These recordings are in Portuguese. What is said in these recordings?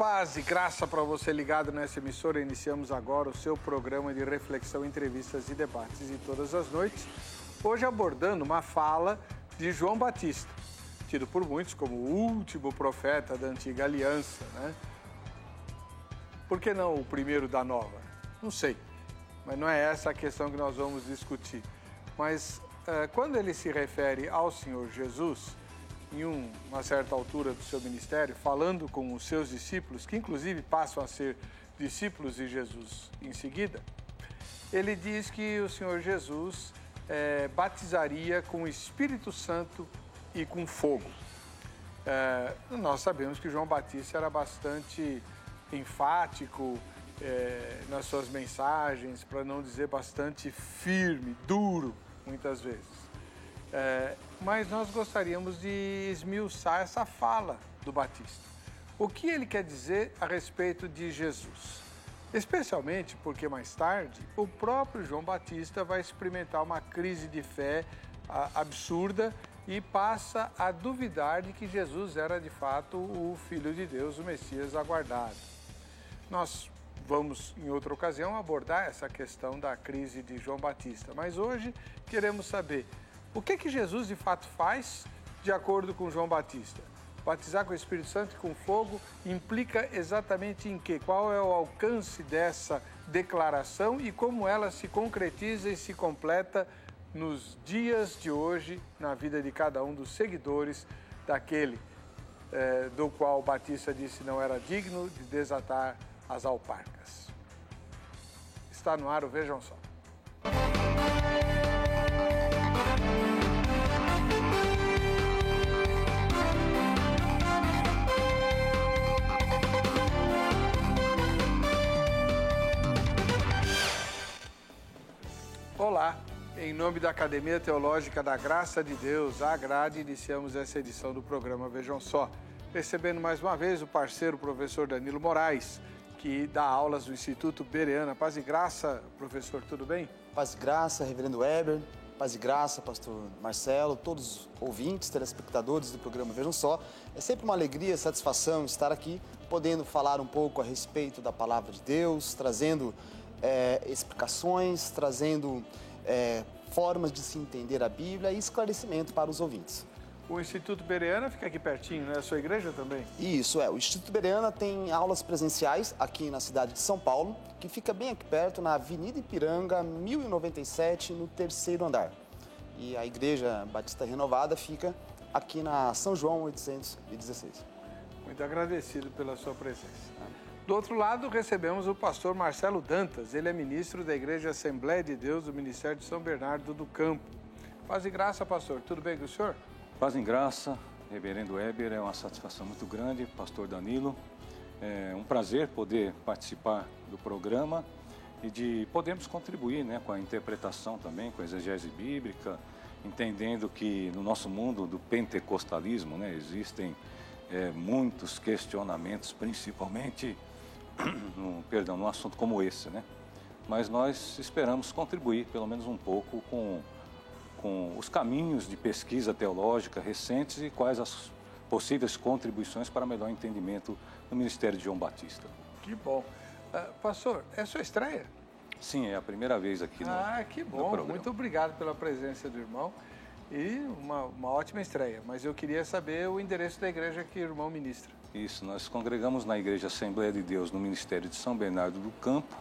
Paz e graça para você ligado nessa emissora. Iniciamos agora o seu programa de reflexão, entrevistas e debates de todas as noites. Hoje abordando uma fala de João Batista, tido por muitos como o último profeta da antiga aliança, né? Por que não o primeiro da nova? Não sei, mas não é essa a questão que nós vamos discutir. Mas eh, quando ele se refere ao Senhor Jesus, em um, uma certa altura do seu ministério, falando com os seus discípulos, que inclusive passam a ser discípulos de Jesus em seguida, ele diz que o Senhor Jesus é, batizaria com o Espírito Santo e com fogo. É, nós sabemos que João Batista era bastante enfático é, nas suas mensagens, para não dizer bastante firme, duro, muitas vezes. Mas nós gostaríamos de esmiuçar essa fala do Batista. O que ele quer dizer a respeito de Jesus? Especialmente porque mais tarde o próprio João Batista vai experimentar uma crise de fé absurda e passa a duvidar de que Jesus era de fato o Filho de Deus, o Messias aguardado. Nós vamos, em outra ocasião, abordar essa questão da crise de João Batista, mas hoje queremos saber o que, que Jesus de fato faz de acordo com João Batista? Batizar com o Espírito Santo e com fogo implica exatamente em quê? Qual é o alcance dessa declaração e como ela se concretiza e se completa nos dias de hoje, na vida de cada um dos seguidores daquele eh, do qual Batista disse não era digno de desatar as alparcas. Está no ar o Vejam Só. Em nome da Academia Teológica da Graça de Deus, a Grade, iniciamos essa edição do programa Vejam Só, recebendo mais uma vez o parceiro professor Danilo Moraes, que dá aulas no Instituto Bereana. Paz e graça, professor, tudo bem? Paz e graça, reverendo Weber, paz e graça, pastor Marcelo, todos os ouvintes, telespectadores do programa Vejam Só. É sempre uma alegria, satisfação estar aqui, podendo falar um pouco a respeito da palavra de Deus, trazendo é, explicações, trazendo é, formas de se entender a Bíblia e esclarecimento para os ouvintes. O Instituto Bereana fica aqui pertinho, né? A sua igreja também? Isso, é. O Instituto Bereana tem aulas presenciais aqui na cidade de São Paulo, que fica bem aqui perto, na Avenida Ipiranga, 1097, no terceiro andar. E a Igreja Batista Renovada fica aqui na São João 816. Muito agradecido pela sua presença. Do outro lado, recebemos o pastor Marcelo Dantas. Ele é ministro da Igreja Assembleia de Deus do Ministério de São Bernardo do Campo. Paz e graça, pastor. Tudo bem com o senhor? Paz em graça, reverendo Weber. É uma satisfação muito grande, pastor Danilo. É um prazer poder participar do programa e de podermos contribuir né, com a interpretação também, com a exegese bíblica, entendendo que no nosso mundo do pentecostalismo né, existem é, muitos questionamentos, principalmente no, perdão, num assunto como esse, né? Mas nós esperamos contribuir, pelo menos um pouco, com, com os caminhos de pesquisa teológica recentes e quais as possíveis contribuições para melhor entendimento do Ministério de João Batista. Que bom. Uh, pastor, é sua estreia? Sim, é a primeira vez aqui no Ah, que bom. Muito obrigado pela presença do irmão e uma, uma ótima estreia. Mas eu queria saber o endereço da igreja que o irmão ministra. Isso, nós congregamos na Igreja Assembleia de Deus no Ministério de São Bernardo do Campo,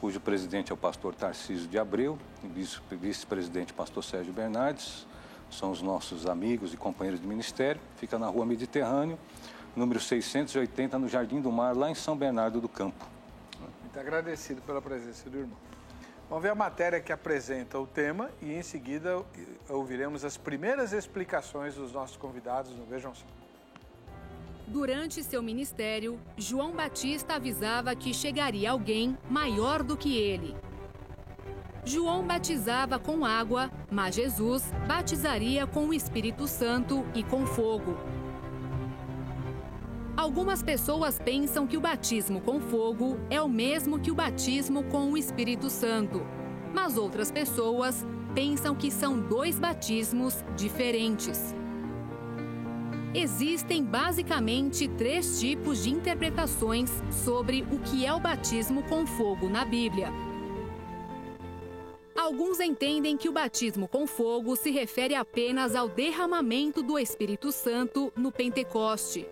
cujo presidente é o pastor Tarcísio de Abreu, e vice-presidente pastor Sérgio Bernardes, são os nossos amigos e companheiros de ministério, fica na rua Mediterrâneo, número 680, no Jardim do Mar, lá em São Bernardo do Campo. Muito agradecido pela presença do irmão. Vamos ver a matéria que apresenta o tema e em seguida ouviremos as primeiras explicações dos nossos convidados no Vejam Só. Durante seu ministério, João Batista avisava que chegaria alguém maior do que ele. João batizava com água, mas Jesus batizaria com o Espírito Santo e com fogo. Algumas pessoas pensam que o batismo com fogo é o mesmo que o batismo com o Espírito Santo, mas outras pessoas pensam que são dois batismos diferentes. Existem basicamente três tipos de interpretações sobre o que é o batismo com fogo na Bíblia. Alguns entendem que o batismo com fogo se refere apenas ao derramamento do Espírito Santo no Pentecoste.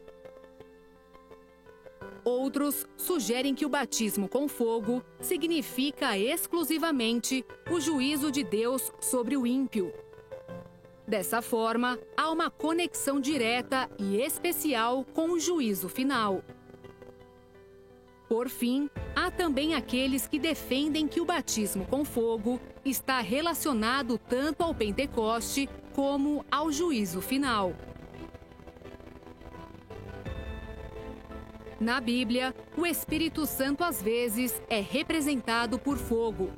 Outros sugerem que o batismo com fogo significa exclusivamente o juízo de Deus sobre o ímpio. Dessa forma, há uma conexão direta e especial com o juízo final. Por fim, há também aqueles que defendem que o batismo com fogo está relacionado tanto ao Pentecoste como ao juízo final. Na Bíblia, o Espírito Santo às vezes é representado por fogo.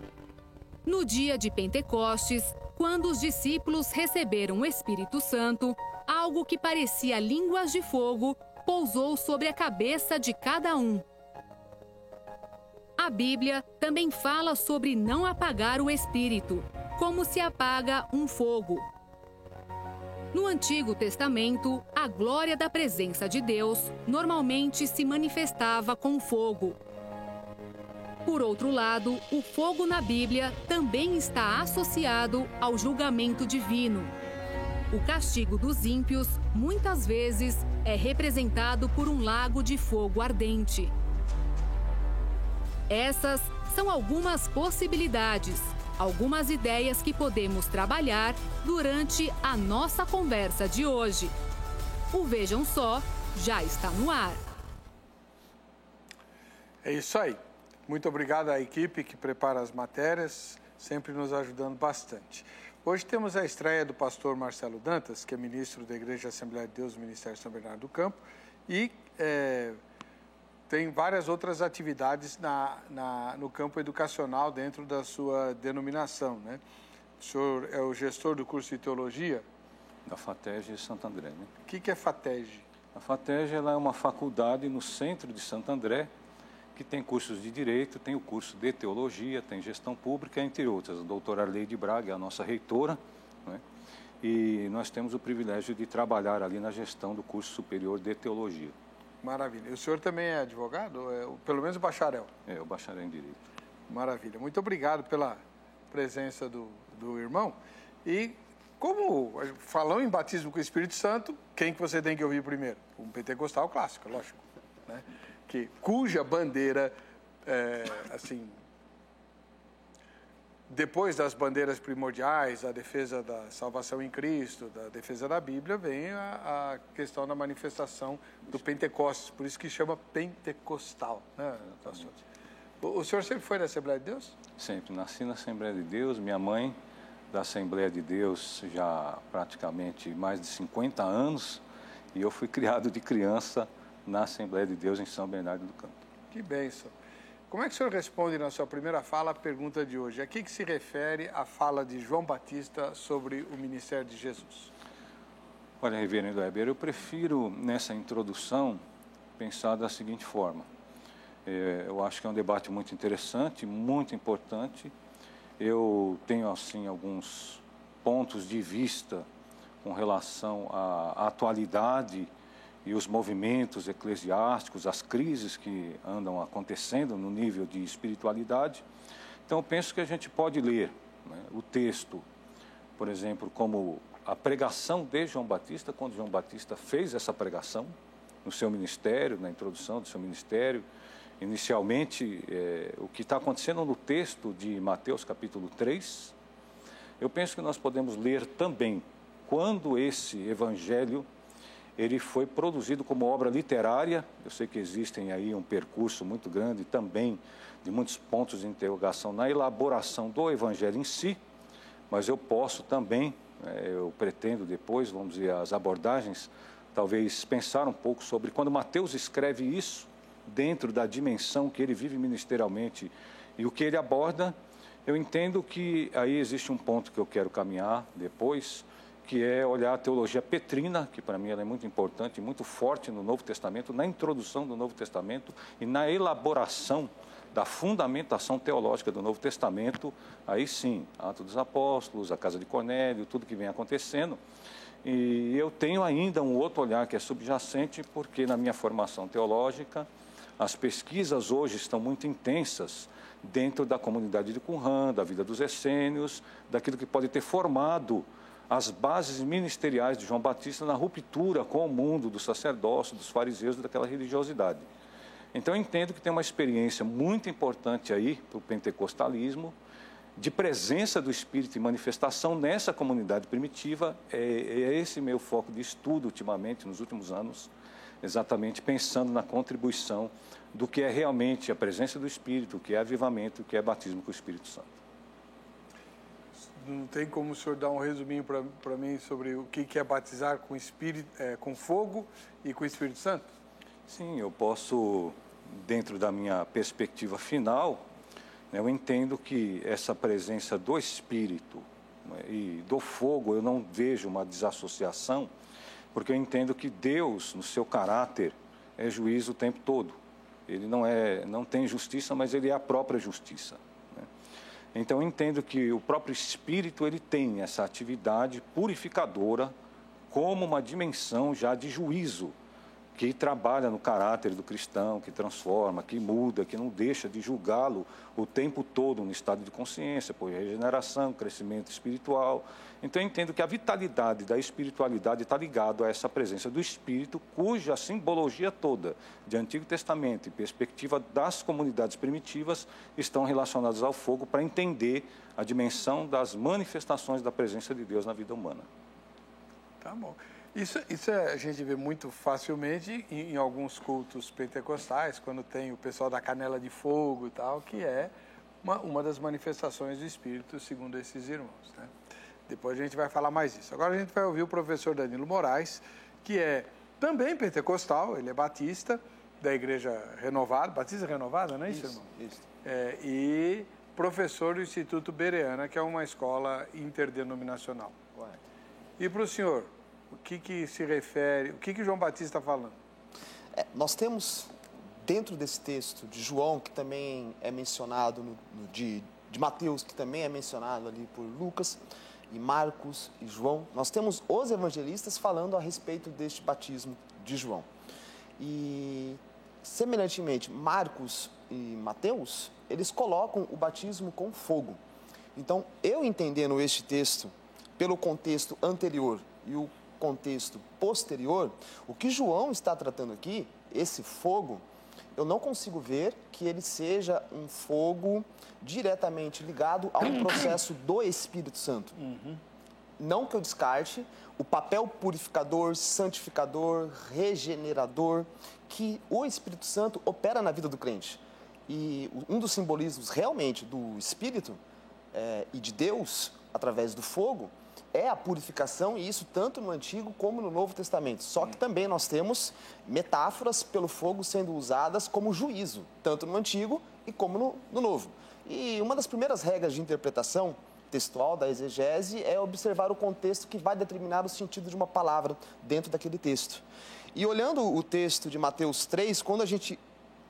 No dia de Pentecostes, quando os discípulos receberam o Espírito Santo, algo que parecia línguas de fogo pousou sobre a cabeça de cada um. A Bíblia também fala sobre não apagar o Espírito, como se apaga um fogo. No Antigo Testamento, a glória da presença de Deus normalmente se manifestava com fogo. Por outro lado, o fogo na Bíblia também está associado ao julgamento divino. O castigo dos ímpios, muitas vezes, é representado por um lago de fogo ardente. Essas são algumas possibilidades, algumas ideias que podemos trabalhar durante a nossa conversa de hoje. O Vejam Só já está no ar. É isso aí. Muito obrigado à equipe que prepara as matérias, sempre nos ajudando bastante. Hoje temos a estreia do pastor Marcelo Dantas, que é ministro da Igreja Assembleia de Deus do Ministério São Bernardo do Campo, e é, tem várias outras atividades na, na, no campo educacional dentro da sua denominação. Né? O senhor é o gestor do curso de teologia? Da FATEG de Santo André. Né? O que, que é FATEG? A FATEG ela é uma faculdade no centro de Santo André, que tem cursos de direito, tem o curso de teologia, tem gestão pública, entre outras. A doutora Arleide Braga é a nossa reitora, né? e nós temos o privilégio de trabalhar ali na gestão do curso superior de teologia. Maravilha. E o senhor também é advogado? É, pelo menos bacharel? É, o bacharel em Direito. Maravilha. Muito obrigado pela presença do, do irmão. E como falou em batismo com o Espírito Santo, quem que você tem que ouvir primeiro? Um pentecostal clássico, lógico. Né? Que, cuja bandeira, é, assim, depois das bandeiras primordiais, a defesa da salvação em Cristo, da defesa da Bíblia, vem a, a questão da manifestação do Pentecostes, por isso que chama pentecostal, né? O, o senhor sempre foi da Assembleia de Deus? Sempre, nasci na Assembleia de Deus, minha mãe da Assembleia de Deus já praticamente mais de 50 anos, e eu fui criado de criança na Assembleia de Deus em São Bernardo do Campo. Que bênção. Como é que o senhor responde na sua primeira fala a pergunta de hoje? A que, que se refere a fala de João Batista sobre o ministério de Jesus? Olha, reverendo Weber, eu prefiro nessa introdução pensar da seguinte forma. É, eu acho que é um debate muito interessante, muito importante. Eu tenho, assim, alguns pontos de vista com relação à atualidade e os movimentos eclesiásticos, as crises que andam acontecendo no nível de espiritualidade. Então, penso que a gente pode ler né, o texto, por exemplo, como a pregação de João Batista, quando João Batista fez essa pregação no seu ministério, na introdução do seu ministério. Inicialmente, é, o que está acontecendo no texto de Mateus capítulo 3, eu penso que nós podemos ler também quando esse evangelho ele foi produzido como obra literária. Eu sei que existem aí um percurso muito grande também de muitos pontos de interrogação na elaboração do Evangelho em si, mas eu posso também, é, eu pretendo depois, vamos dizer, as abordagens, talvez pensar um pouco sobre quando Mateus escreve isso dentro da dimensão que ele vive ministerialmente e o que ele aborda. Eu entendo que aí existe um ponto que eu quero caminhar depois, que é olhar a teologia petrina, que para mim ela é muito importante, muito forte no Novo Testamento, na introdução do Novo Testamento e na elaboração da fundamentação teológica do Novo Testamento, aí sim, Atos dos Apóstolos, a Casa de Cornélio, tudo que vem acontecendo. E eu tenho ainda um outro olhar que é subjacente, porque na minha formação teológica, as pesquisas hoje estão muito intensas dentro da comunidade de Qumran, da vida dos essênios, daquilo que pode ter formado as bases ministeriais de João Batista na ruptura com o mundo do sacerdócio, dos fariseus, daquela religiosidade. Então eu entendo que tem uma experiência muito importante aí para o pentecostalismo, de presença do Espírito e manifestação nessa comunidade primitiva. É, é esse meu foco de estudo ultimamente, nos últimos anos, exatamente pensando na contribuição do que é realmente a presença do Espírito, o que é avivamento, o que é batismo com o Espírito Santo. Não tem como o senhor dar um resuminho para mim sobre o que é batizar com, espírito, é, com fogo e com o Espírito Santo? Sim, eu posso, dentro da minha perspectiva final, né, eu entendo que essa presença do Espírito né, e do fogo, eu não vejo uma desassociação, porque eu entendo que Deus, no seu caráter, é juízo o tempo todo. Ele não, é, não tem justiça, mas ele é a própria justiça. Então entendo que o próprio Espírito ele tem essa atividade purificadora como uma dimensão já de juízo que trabalha no caráter do cristão, que transforma, que muda, que não deixa de julgá-lo o tempo todo no estado de consciência, por regeneração, crescimento espiritual. Então eu entendo que a vitalidade da espiritualidade está ligado a essa presença do Espírito, cuja simbologia toda de Antigo Testamento e perspectiva das comunidades primitivas estão relacionadas ao fogo para entender a dimensão das manifestações da presença de Deus na vida humana. Tá bom. Isso, isso é, a gente vê muito facilmente em, em, alguns cultos pentecostais, quando tem o pessoal da canela de fogo e tal, que é uma, uma das manifestações do Espírito, segundo esses irmãos. Né? Depois a gente vai falar mais isso. Agora a gente vai ouvir o professor Danilo Moraes, que é também pentecostal, ele é batista, da Igreja Renovada, Batista Renovada, não é isso, isso irmão? Isso. É, e professor do Instituto Bereana, que é uma escola interdenominacional. E para o senhor, o que, que se refere, o que, que João Batista está falando? É, nós temos, dentro desse texto de João, que também é mencionado, no, no, de, de Mateus, que também é mencionado ali por Lucas, e Marcos e João, nós temos os evangelistas falando a respeito deste batismo de João. E, semelhantemente, Marcos e Mateus, eles colocam o batismo com fogo. Então, eu entendendo este texto pelo contexto anterior e o contexto posterior, o que João está tratando aqui, esse fogo, eu não consigo ver que ele seja um fogo diretamente ligado a um processo do Espírito Santo. Uhum. Não que eu descarte o papel purificador, santificador, regenerador que o Espírito Santo opera na vida do crente. E um dos simbolismos realmente do Espírito é, e de Deus, através do fogo, é a purificação, e isso tanto no Antigo como no Novo Testamento. Só que também nós temos metáforas pelo fogo sendo usadas como juízo, tanto no Antigo e como no, no Novo. E uma das primeiras regras de interpretação textual da exegese é observar o contexto que vai determinar o sentido de uma palavra dentro daquele texto. E olhando o texto de Mateus 3, quando a gente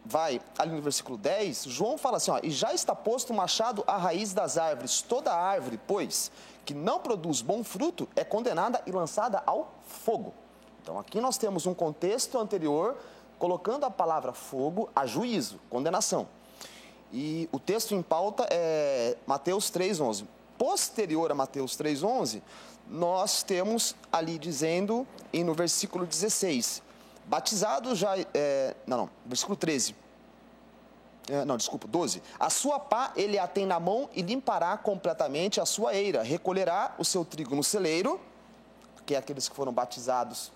vai ali no versículo 10, João fala assim: ó, e já está posto o machado à raiz das árvores, toda árvore, pois, que não produz bom fruto, é condenada e lançada ao fogo. Então aqui nós temos um contexto anterior colocando a palavra fogo a juízo, condenação. E o texto em pauta é Mateus 3,11. Posterior a Mateus 3,11, nós temos ali dizendo, e no versículo 16, Batizado já. É, não, não, versículo 13. É, não, desculpa, 12. A sua pá ele a tem na mão e limpará completamente a sua eira. Recolherá o seu trigo no celeiro, que é aqueles que foram batizados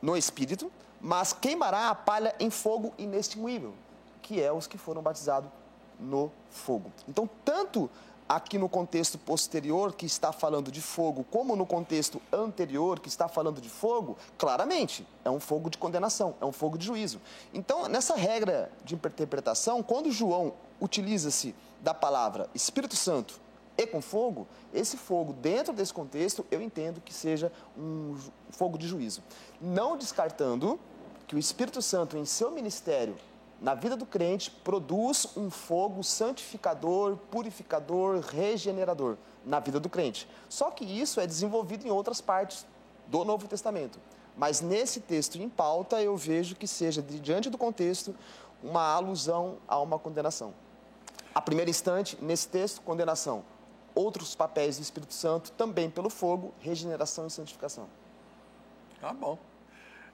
no Espírito, mas queimará a palha em fogo inextinguível, que é os que foram batizados no fogo. Então, tanto aqui no contexto posterior, que está falando de fogo, como no contexto anterior, que está falando de fogo, claramente é um fogo de condenação, é um fogo de juízo. Então, nessa regra de interpretação, quando João utiliza-se da palavra Espírito Santo e com fogo, esse fogo, dentro desse contexto, eu entendo que seja um fogo de juízo. Não descartando que o Espírito Santo, em seu ministério, na vida do crente, produz um fogo santificador, purificador, regenerador na vida do crente. Só que isso é desenvolvido em outras partes do Novo Testamento. Mas nesse texto em pauta, eu vejo que seja, diante do contexto, uma alusão a uma condenação. A primeiro instante, nesse texto, condenação. Outros papéis do Espírito Santo, também pelo fogo, regeneração e santificação. Tá bom.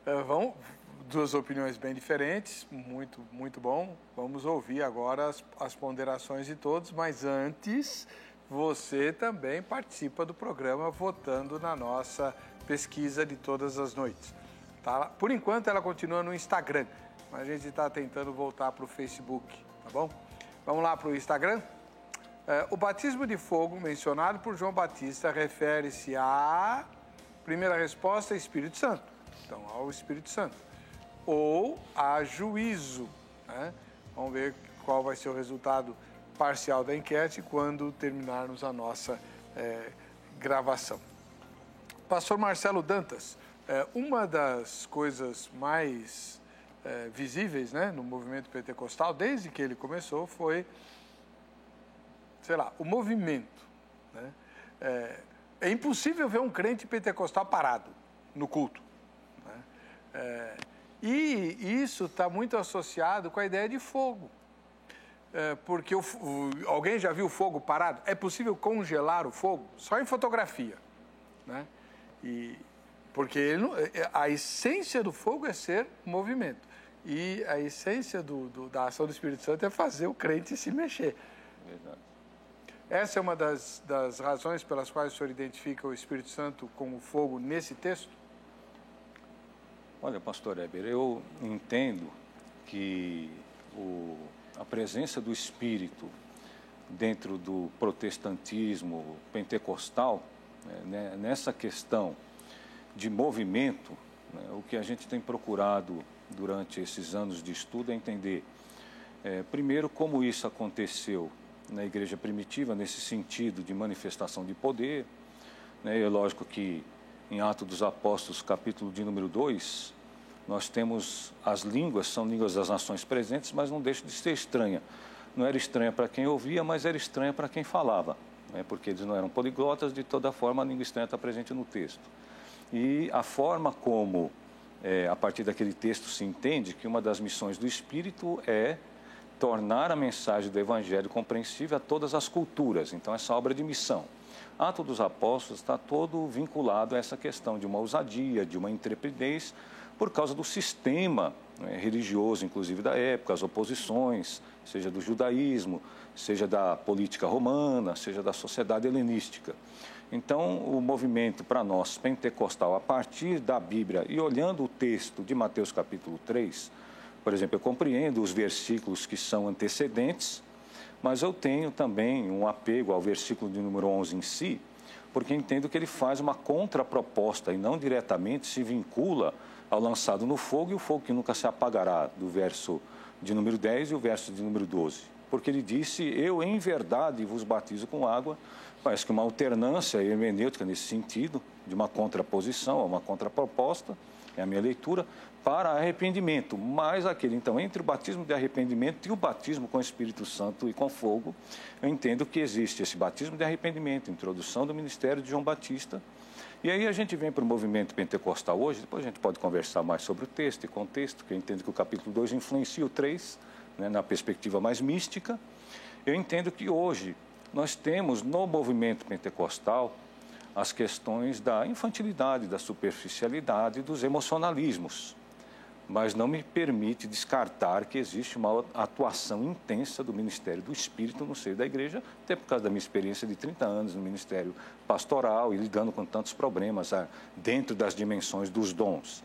Uh, vamos, duas opiniões bem diferentes, muito, muito bom. Vamos ouvir agora as, as ponderações de todos, mas antes, você também participa do programa votando na nossa pesquisa de todas as noites. Tá? Por enquanto, ela continua no Instagram, mas a gente está tentando voltar para o Facebook, tá bom? Vamos lá para o Instagram? É, o batismo de fogo mencionado por João Batista refere-se à primeira resposta, Espírito Santo. Então, ao Espírito Santo. Ou a juízo. Né? Vamos ver qual vai ser o resultado parcial da enquete quando terminarmos a nossa é, gravação. Pastor Marcelo Dantas, é, uma das coisas mais é, visíveis né, no movimento pentecostal, desde que ele começou, foi, sei lá, o movimento. Né? É, impossível ver um crente pentecostal parado no culto. Né? E isso está muito associado com a ideia de fogo. É, porque o, o, alguém já viu o fogo parado? É possível congelar o fogo? Só em fotografia. Né? E, porque ele, é, a essência do fogo é ser movimento. E a essência do, do, da ação do Espírito Santo é fazer o crente se mexer. Verdade. Essa é uma das, das razões pelas quais o senhor identifica o Espírito Santo como fogo nesse texto? Olha, pastor Eber, eu entendo que o, a presença do Espírito dentro do protestantismo pentecostal né, né, nessa questão de movimento, né, o que a gente tem procurado durante esses anos de estudo é entender, é, primeiro, como isso aconteceu na igreja primitiva, nesse sentido de manifestação de poder. Né, é lógico que em Atos dos Apóstolos, capítulo de número 2, nós temos as línguas, são línguas das nações presentes, mas não deixa de ser estranha. Não era estranha para quem ouvia, mas era estranha para quem falava né, porque eles não eram poliglotas, de toda forma a língua estranha está presente no texto. E a forma como, é, a partir daquele texto, se entende que uma das missões do Espírito é tornar a mensagem do Evangelho compreensível a todas as culturas. Então, essa obra de missão. Ato dos Apóstolos está todo vinculado a essa questão de uma ousadia, de uma intrepidez, por causa do sistema né, religioso, inclusive da época, as oposições, seja do judaísmo, seja da política romana, seja da sociedade helenística. Então, o movimento para nós pentecostal, a partir da Bíblia e olhando o texto de Mateus capítulo 3, por exemplo, eu compreendo os versículos que são antecedentes, mas eu tenho também um apego ao versículo de número 11 em si, porque entendo que ele faz uma contraproposta e não diretamente se vincula ao lançado no fogo e o fogo que nunca se apagará, do verso de número 10 e o verso de número 12 porque ele disse: Eu em verdade vos batizo com água. Parece que uma alternância hermenêutica nesse sentido, de uma contraposição, uma contraproposta, é a minha leitura, para arrependimento. Mas aquele, então, entre o batismo de arrependimento e o batismo com o Espírito Santo e com fogo, eu entendo que existe esse batismo de arrependimento, introdução do ministério de João Batista. E aí a gente vem para o movimento pentecostal hoje, depois a gente pode conversar mais sobre o texto e contexto, que eu entendo que o capítulo 2 influencia o 3 né, na perspectiva mais mística, eu entendo que hoje nós temos no movimento pentecostal as questões da infantilidade, da superficialidade, dos emocionalismos. Mas não me permite descartar que existe uma atuação intensa do Ministério do Espírito no seio da igreja, até por causa da minha experiência de 30 anos no Ministério Pastoral e lidando com tantos problemas ah, dentro das dimensões dos dons.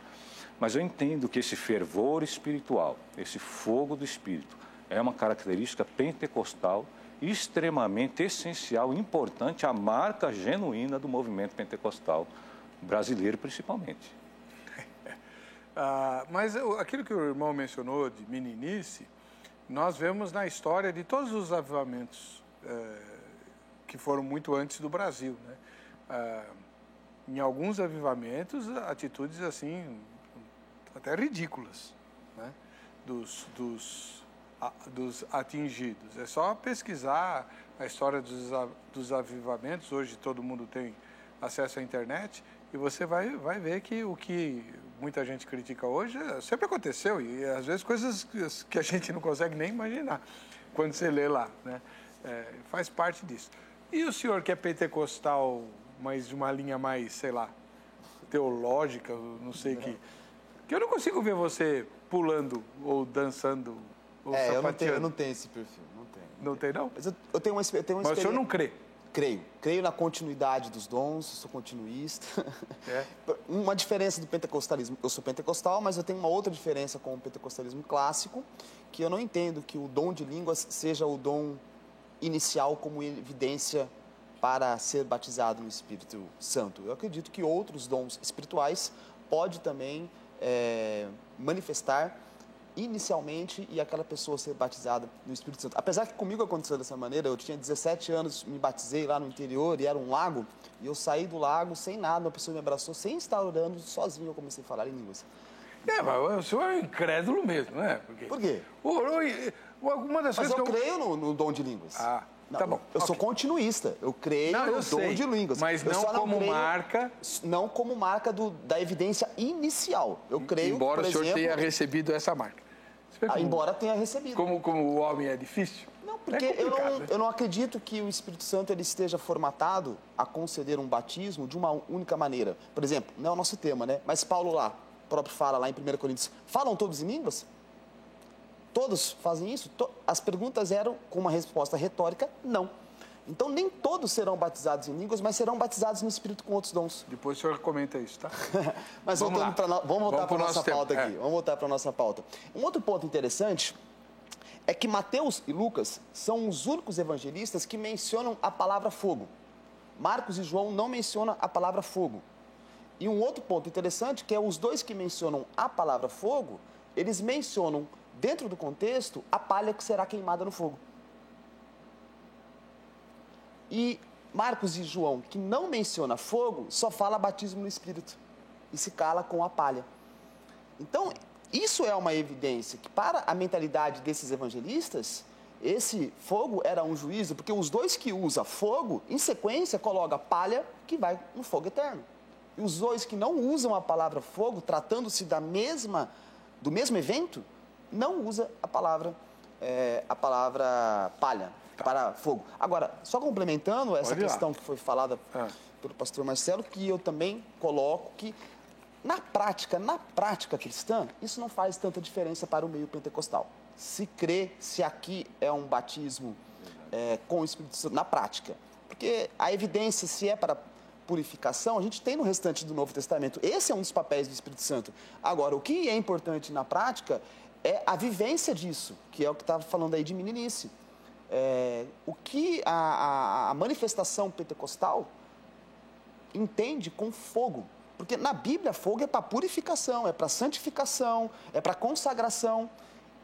Mas eu entendo que esse fervor espiritual, esse fogo do Espírito, é uma característica pentecostal extremamente essencial, importante, a marca genuína do movimento pentecostal brasileiro, principalmente. ah, mas aquilo que o irmão mencionou de meninice, nós vemos na história de todos os avivamentos eh, que foram muito antes do Brasil. Né? Ah, em alguns avivamentos, atitudes assim até ridículas, né? dos, dos, dos atingidos. É só pesquisar a história dos, dos avivamentos, hoje todo mundo tem acesso à internet, E você vai, vai ver que o que muita gente critica hoje sempre aconteceu e às vezes coisas que a gente não consegue nem imaginar quando você lê lá, né? É, faz parte disso. E o senhor que é pentecostal, mas de uma linha mais, sei lá, teológica, não sei que, que eu não consigo ver você pulando ou dançando ou é, eu não, tenho, eu não tenho esse perfil, não tenho. Não tem não? Mas eu, eu tenho uma, eu tenho uma Mas o senhor não crê? Creio. Creio na continuidade dos dons, sou continuista. É. Uma diferença do pentecostalismo, eu sou pentecostal, mas eu tenho uma outra diferença com o pentecostalismo clássico, que eu não entendo que o dom de línguas seja o dom inicial como evidência para ser batizado no Espírito Santo. Eu acredito que outros dons espirituais pode também é, manifestar inicialmente e aquela pessoa ser batizada no Espírito Santo. Apesar que comigo aconteceu dessa maneira, eu tinha 17 anos, me batizei lá no interior e era um lago, e eu saí do lago sem nada, uma pessoa me abraçou, sem estar orando, sozinho eu comecei a falar em línguas. É, mas o senhor é incrédulo mesmo, né? Porque Por quê? Uma das mas coisas eu, eu creio no, no, dom de línguas. Ah, não, tá bom. Eu okay. sou continuista, eu creio não, eu no sei, dom de línguas. Mas não como creio, marca... Não como marca do, da evidência inicial. Eu creio, Embora por o senhor exemplo, tenha recebido essa marca. Como, embora tenha recebido. Como, como o homem é difícil? Não, porque é eu, não, né? eu não acredito que o Espírito Santo ele esteja formatado a conceder um batismo de uma única maneira. Por exemplo, não é o nosso tema, né? Mas Paulo lá, próprio fala lá em 1 Coríntios, falam todos em línguas? Todos fazem isso? As perguntas eram com uma resposta retórica, não. Então, nem todos serão batizados em línguas, mas serão batizados no Espírito com outros dons. Depois o senhor comenta isso, tá? mas vamos, voltando pra, vamos voltar para a nossa pauta tempo. aqui. É. Vamos voltar para a nossa pauta. Um outro ponto interessante é que Mateus e Lucas são os únicos evangelistas que mencionam a palavra fogo. Marcos e João não mencionam a palavra fogo. E um outro ponto interessante que é os dois que mencionam a palavra fogo, eles mencionam dentro do contexto a palha que será queimada no fogo. E Marcos e João, que não menciona fogo, só fala batismo no Espírito e se cala com a palha. Então, isso é uma evidência que, para a mentalidade desses evangelistas, esse fogo era um juízo, porque os dois que usam fogo, em sequência, colocam palha que vai no fogo eterno. E os dois que não usam a palavra fogo, tratando-se da mesma, do mesmo evento, não usa a palavra, é, a palavra palha para fogo. Agora, só complementando essa questão que foi falada é. pelo pastor Marcelo, que eu também coloco que na prática, na prática cristã, isso não faz tanta diferença para o meio pentecostal. Se crê, se aqui é um batismo é, com o Espírito Santo, na prática. Porque a evidência, se é para purificação, a gente tem no restante do Novo Testamento. Esse é um dos papéis do Espírito Santo. Agora, o que é importante na prática é a vivência disso, que é o que estava falando aí de meninice. É, o que a, a, a manifestação pentecostal entende com fogo. Porque na Bíblia, fogo é para purificação, é para santificação, é para consagração.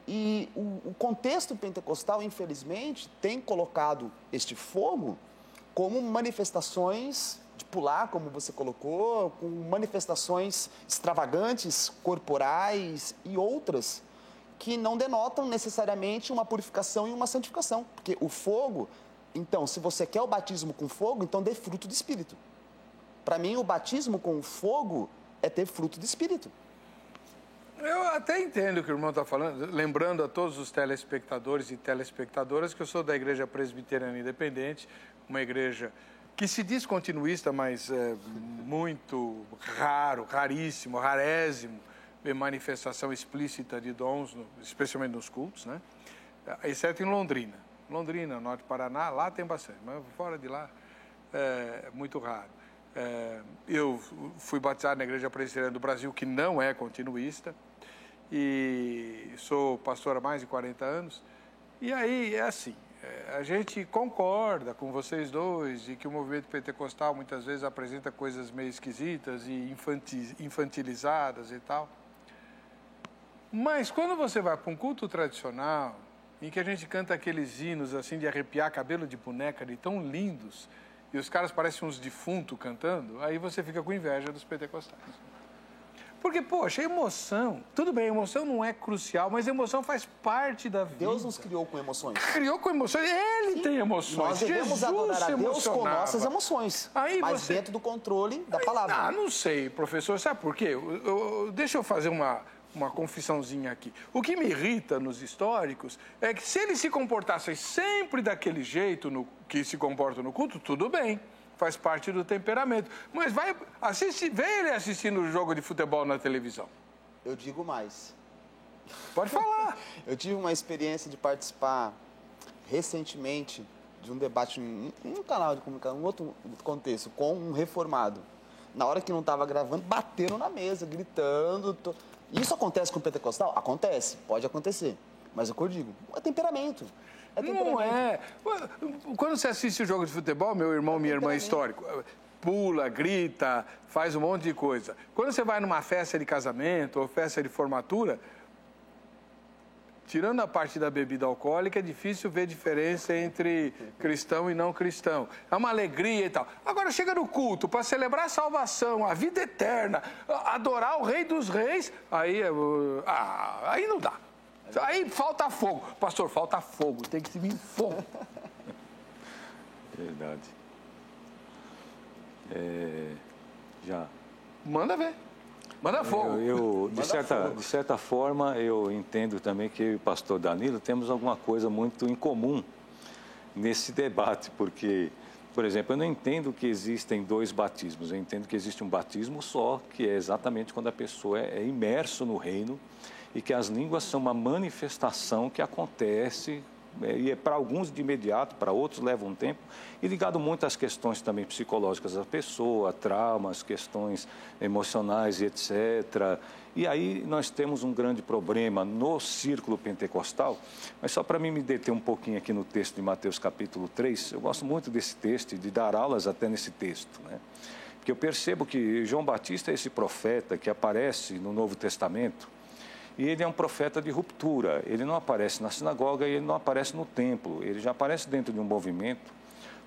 E o, o, contexto pentecostal, infelizmente, tem colocado este fogo como manifestações de pular, como você colocou, com manifestações extravagantes, corporais e outras que não denotam necessariamente uma purificação e uma santificação. Porque o fogo, então, se você quer o batismo com fogo, então dê fruto do Espírito. Para mim, o batismo com fogo é ter fruto do Espírito. Eu até entendo o que o irmão está falando, lembrando a todos os telespectadores e telespectadoras que eu sou da Igreja Presbiteriana Independente, uma igreja que se diz continuista, mas é muito raro, raríssimo, rarésimo, manifestação explícita de dons, especialmente nos cultos, né? exceto em Londrina. Londrina, Norte Paraná, lá tem bastante, mas fora de lá é muito raro. É, eu fui batizado na Igreja Presbiteriana do Brasil, que não é continuista, e sou pastor há mais de 40 anos. E aí é assim, é, a gente concorda com vocês dois de que o movimento pentecostal muitas vezes apresenta coisas meio esquisitas e infantilizadas e tal. Mas quando você vai para um culto tradicional, em que a gente canta aqueles hinos assim de arrepiar cabelo de boneca, de tão lindos, e os caras parecem uns defuntos cantando, aí você fica com inveja dos pentecostais. Porque, poxa, emoção, tudo bem, emoção não é crucial, mas emoção faz parte da vida. Deus nos criou com emoções. Criou com emoções, ele Sim. tem emoções. Nós devemos Jesus adorar a Deus com nossas emoções, Aí mas você... dentro do controle da palavra. Ah, não sei, professor, sabe por quê? Eu, eu, deixa eu fazer uma, uma confissãozinha aqui. O que me irrita nos históricos é que se eles se comportassem sempre daquele jeito no, que se comportam no culto, tudo bem faz parte do temperamento. Mas vai, assiste, vê ele assistindo o jogo de futebol na televisão. Eu digo mais. Pode falar. Eu tive uma experiência de participar recentemente de um debate em um canal de comunicação, em outro contexto, com um reformado. Na hora que não estava gravando, bateram na mesa, gritando. Isso acontece com o pentecostal? Acontece, pode acontecer. Mas é o que eu digo, é temperamento. É não é. Quando você assiste o jogo de futebol, meu irmão, é minha irmã histórico, pula, grita, faz um monte de coisa. Quando você vai numa festa de casamento ou festa de formatura, tirando a parte da bebida alcoólica, é difícil ver diferença entre cristão e não cristão. É uma alegria e tal. Agora chega no culto para celebrar a salvação, a vida eterna, adorar o Rei dos Reis, aí, é, ah, aí não dá. Aí falta fogo. Pastor, falta fogo. Tem que se vir fogo. Verdade. É, já. Manda ver. Manda fogo. Eu, eu de, Manda certa, fogo. de certa forma, eu entendo também que eu e o pastor Danilo temos alguma coisa muito em comum nesse debate, porque, por exemplo, eu não entendo que existem dois batismos. Eu entendo que existe um batismo só, que é exatamente quando a pessoa é, é imerso no reino e que as línguas são uma manifestação que acontece e é para alguns de imediato, para outros leva um tempo, e ligado muito às questões também psicológicas da pessoa, traumas, questões emocionais e etc. E aí nós temos um grande problema no círculo pentecostal, mas só para mim me deter um pouquinho aqui no texto de Mateus capítulo 3, eu gosto muito desse texto e de dar aulas até nesse texto, né? Porque eu percebo que João Batista é esse profeta que aparece no Novo Testamento, e ele é um profeta de ruptura. Ele não aparece na sinagoga e ele não aparece no templo. Ele já aparece dentro de um movimento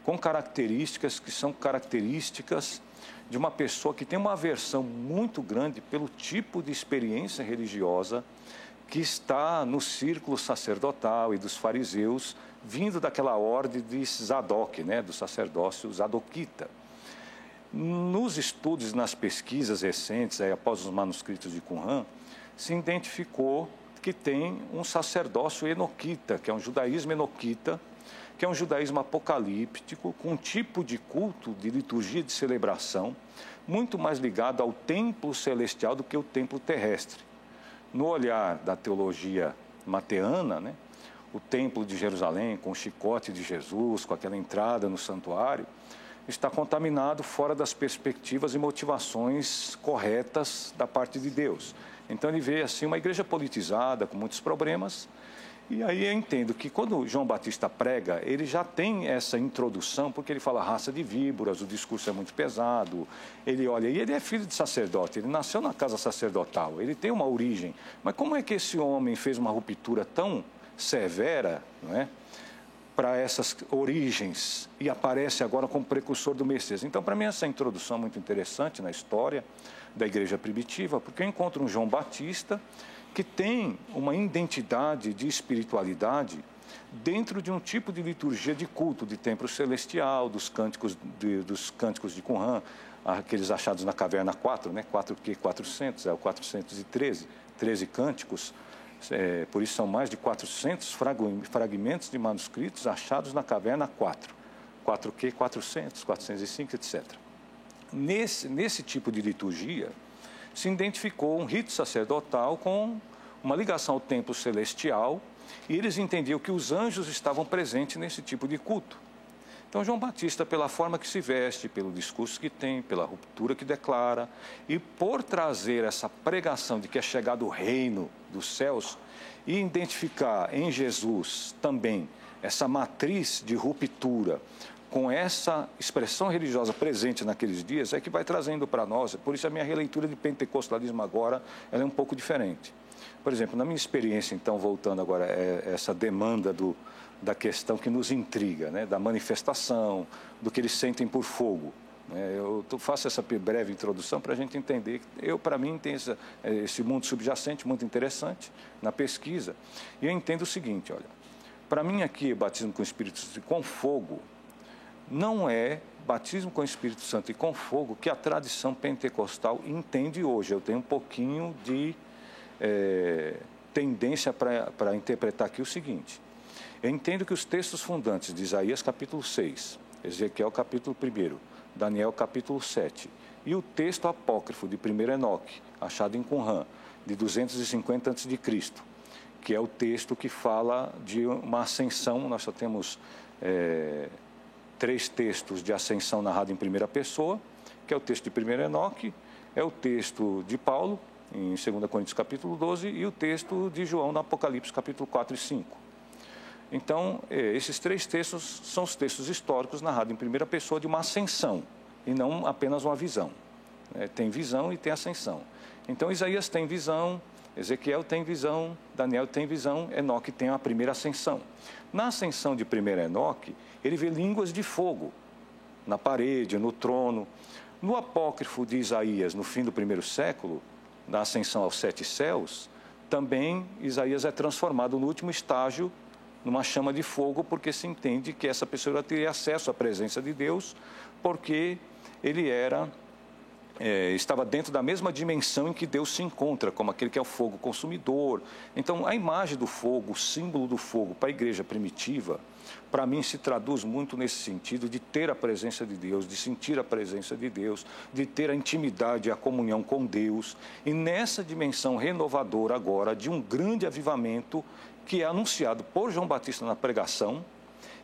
com características que são características de uma pessoa que tem uma aversão muito grande pelo tipo de experiência religiosa que está no círculo sacerdotal e dos fariseus, vindo daquela ordem de Zadok, né, do sacerdócio zadoquita. Nos estudos, nas pesquisas recentes, aí, após os manuscritos de Qumran, se identificou que tem um sacerdócio enoquita, que é um judaísmo enoquita, que é um judaísmo apocalíptico, com um tipo de culto, de liturgia de celebração, muito mais ligado ao templo celestial do que o templo terrestre. No olhar da teologia mateana, né, o templo de Jerusalém, com o chicote de Jesus, com aquela entrada no santuário, está contaminado fora das perspectivas e motivações corretas da parte de Deus. Então ele vê assim uma igreja politizada, com muitos problemas. E aí eu entendo que quando João Batista prega, ele já tem essa introdução, porque ele fala raça de víboras, o discurso é muito pesado. Ele olha, e ele é filho de sacerdote, ele nasceu na casa sacerdotal, ele tem uma origem. Mas como é que esse homem fez uma ruptura tão severa, não é? para essas origens e aparece agora como precursor do Messias. Então, para mim, essa introdução é muito interessante na história da igreja primitiva, porque eu encontro um João Batista que tem uma identidade de espiritualidade dentro de um tipo de liturgia de culto, de templo celestial, dos cânticos de, dos cânticos de Qumran, aqueles achados na caverna 4, né? 4 que 400, é o 413, 13 cânticos, é, por isso são mais de 400 fragmentos de manuscritos achados na caverna 4, 4Q 400, 405, etc. Nesse, nesse tipo de liturgia, se identificou um rito sacerdotal com uma ligação ao templo celestial e eles entendiam que os anjos estavam presentes nesse tipo de culto. Então, João Batista, pela forma que se veste, pelo discurso que tem, pela ruptura que declara, e por trazer essa pregação de que é chegado o reino dos céus, e identificar em Jesus também essa matriz de ruptura, com essa expressão religiosa presente naqueles dias, é que vai trazendo para nós, por isso a minha releitura de pentecostalismo agora é um pouco diferente. Por exemplo, na minha experiência, então, voltando agora a é, essa demanda do, da questão que nos intriga, né? da manifestação, do que eles sentem por fogo. É, eu faço essa breve introdução para a gente entender. Eu, para mim, tem esse, esse mundo subjacente muito interessante na pesquisa. E eu entendo o seguinte, olha, para mim aqui, batismo com Espírito com fogo, não é batismo com o Espírito Santo e com fogo que a tradição pentecostal entende hoje. Eu tenho um pouquinho de é, tendência para interpretar aqui o seguinte. Eu entendo que os textos fundantes de Isaías capítulo 6, Ezequiel capítulo 1, Daniel capítulo 7 e o texto apócrifo de 1 Enoque, achado em Qumran, de 250 a.C., que é o texto que fala de uma ascensão, nós só temos é, três textos de ascensão narrado em primeira pessoa, que é o texto de 1 Enoque, é o texto de Paulo, em 2 Coríntios capítulo 12, e o texto de João no Apocalipse capítulo 4 e 5. Então, é, esses três textos são os textos históricos narrados em primeira pessoa de uma ascensão, e não apenas uma visão. É, tem visão e tem ascensão. Então, Isaías tem visão, Ezequiel tem visão, Daniel tem visão, Enoque tem a primeira ascensão. Na ascensão de primeiro Enoque, ele vê línguas de fogo na parede, no trono. No apócrifo de Isaías, no fim do primeiro século, na ascensão aos sete céus, também Isaías é transformado no último estágio numa chama de fogo, porque se entende que essa pessoa teria acesso à presença de Deus, porque ele era é, estava dentro da mesma dimensão em que Deus se encontra, como aquele que é o fogo consumidor. Então, a imagem do fogo, o símbolo do fogo para a igreja primitiva, para mim se traduz muito nesse sentido de ter a presença de Deus, de sentir a presença de Deus, de ter a intimidade, a comunhão com Deus. E nessa dimensão renovadora agora de um grande avivamento que é anunciado por João Batista na pregação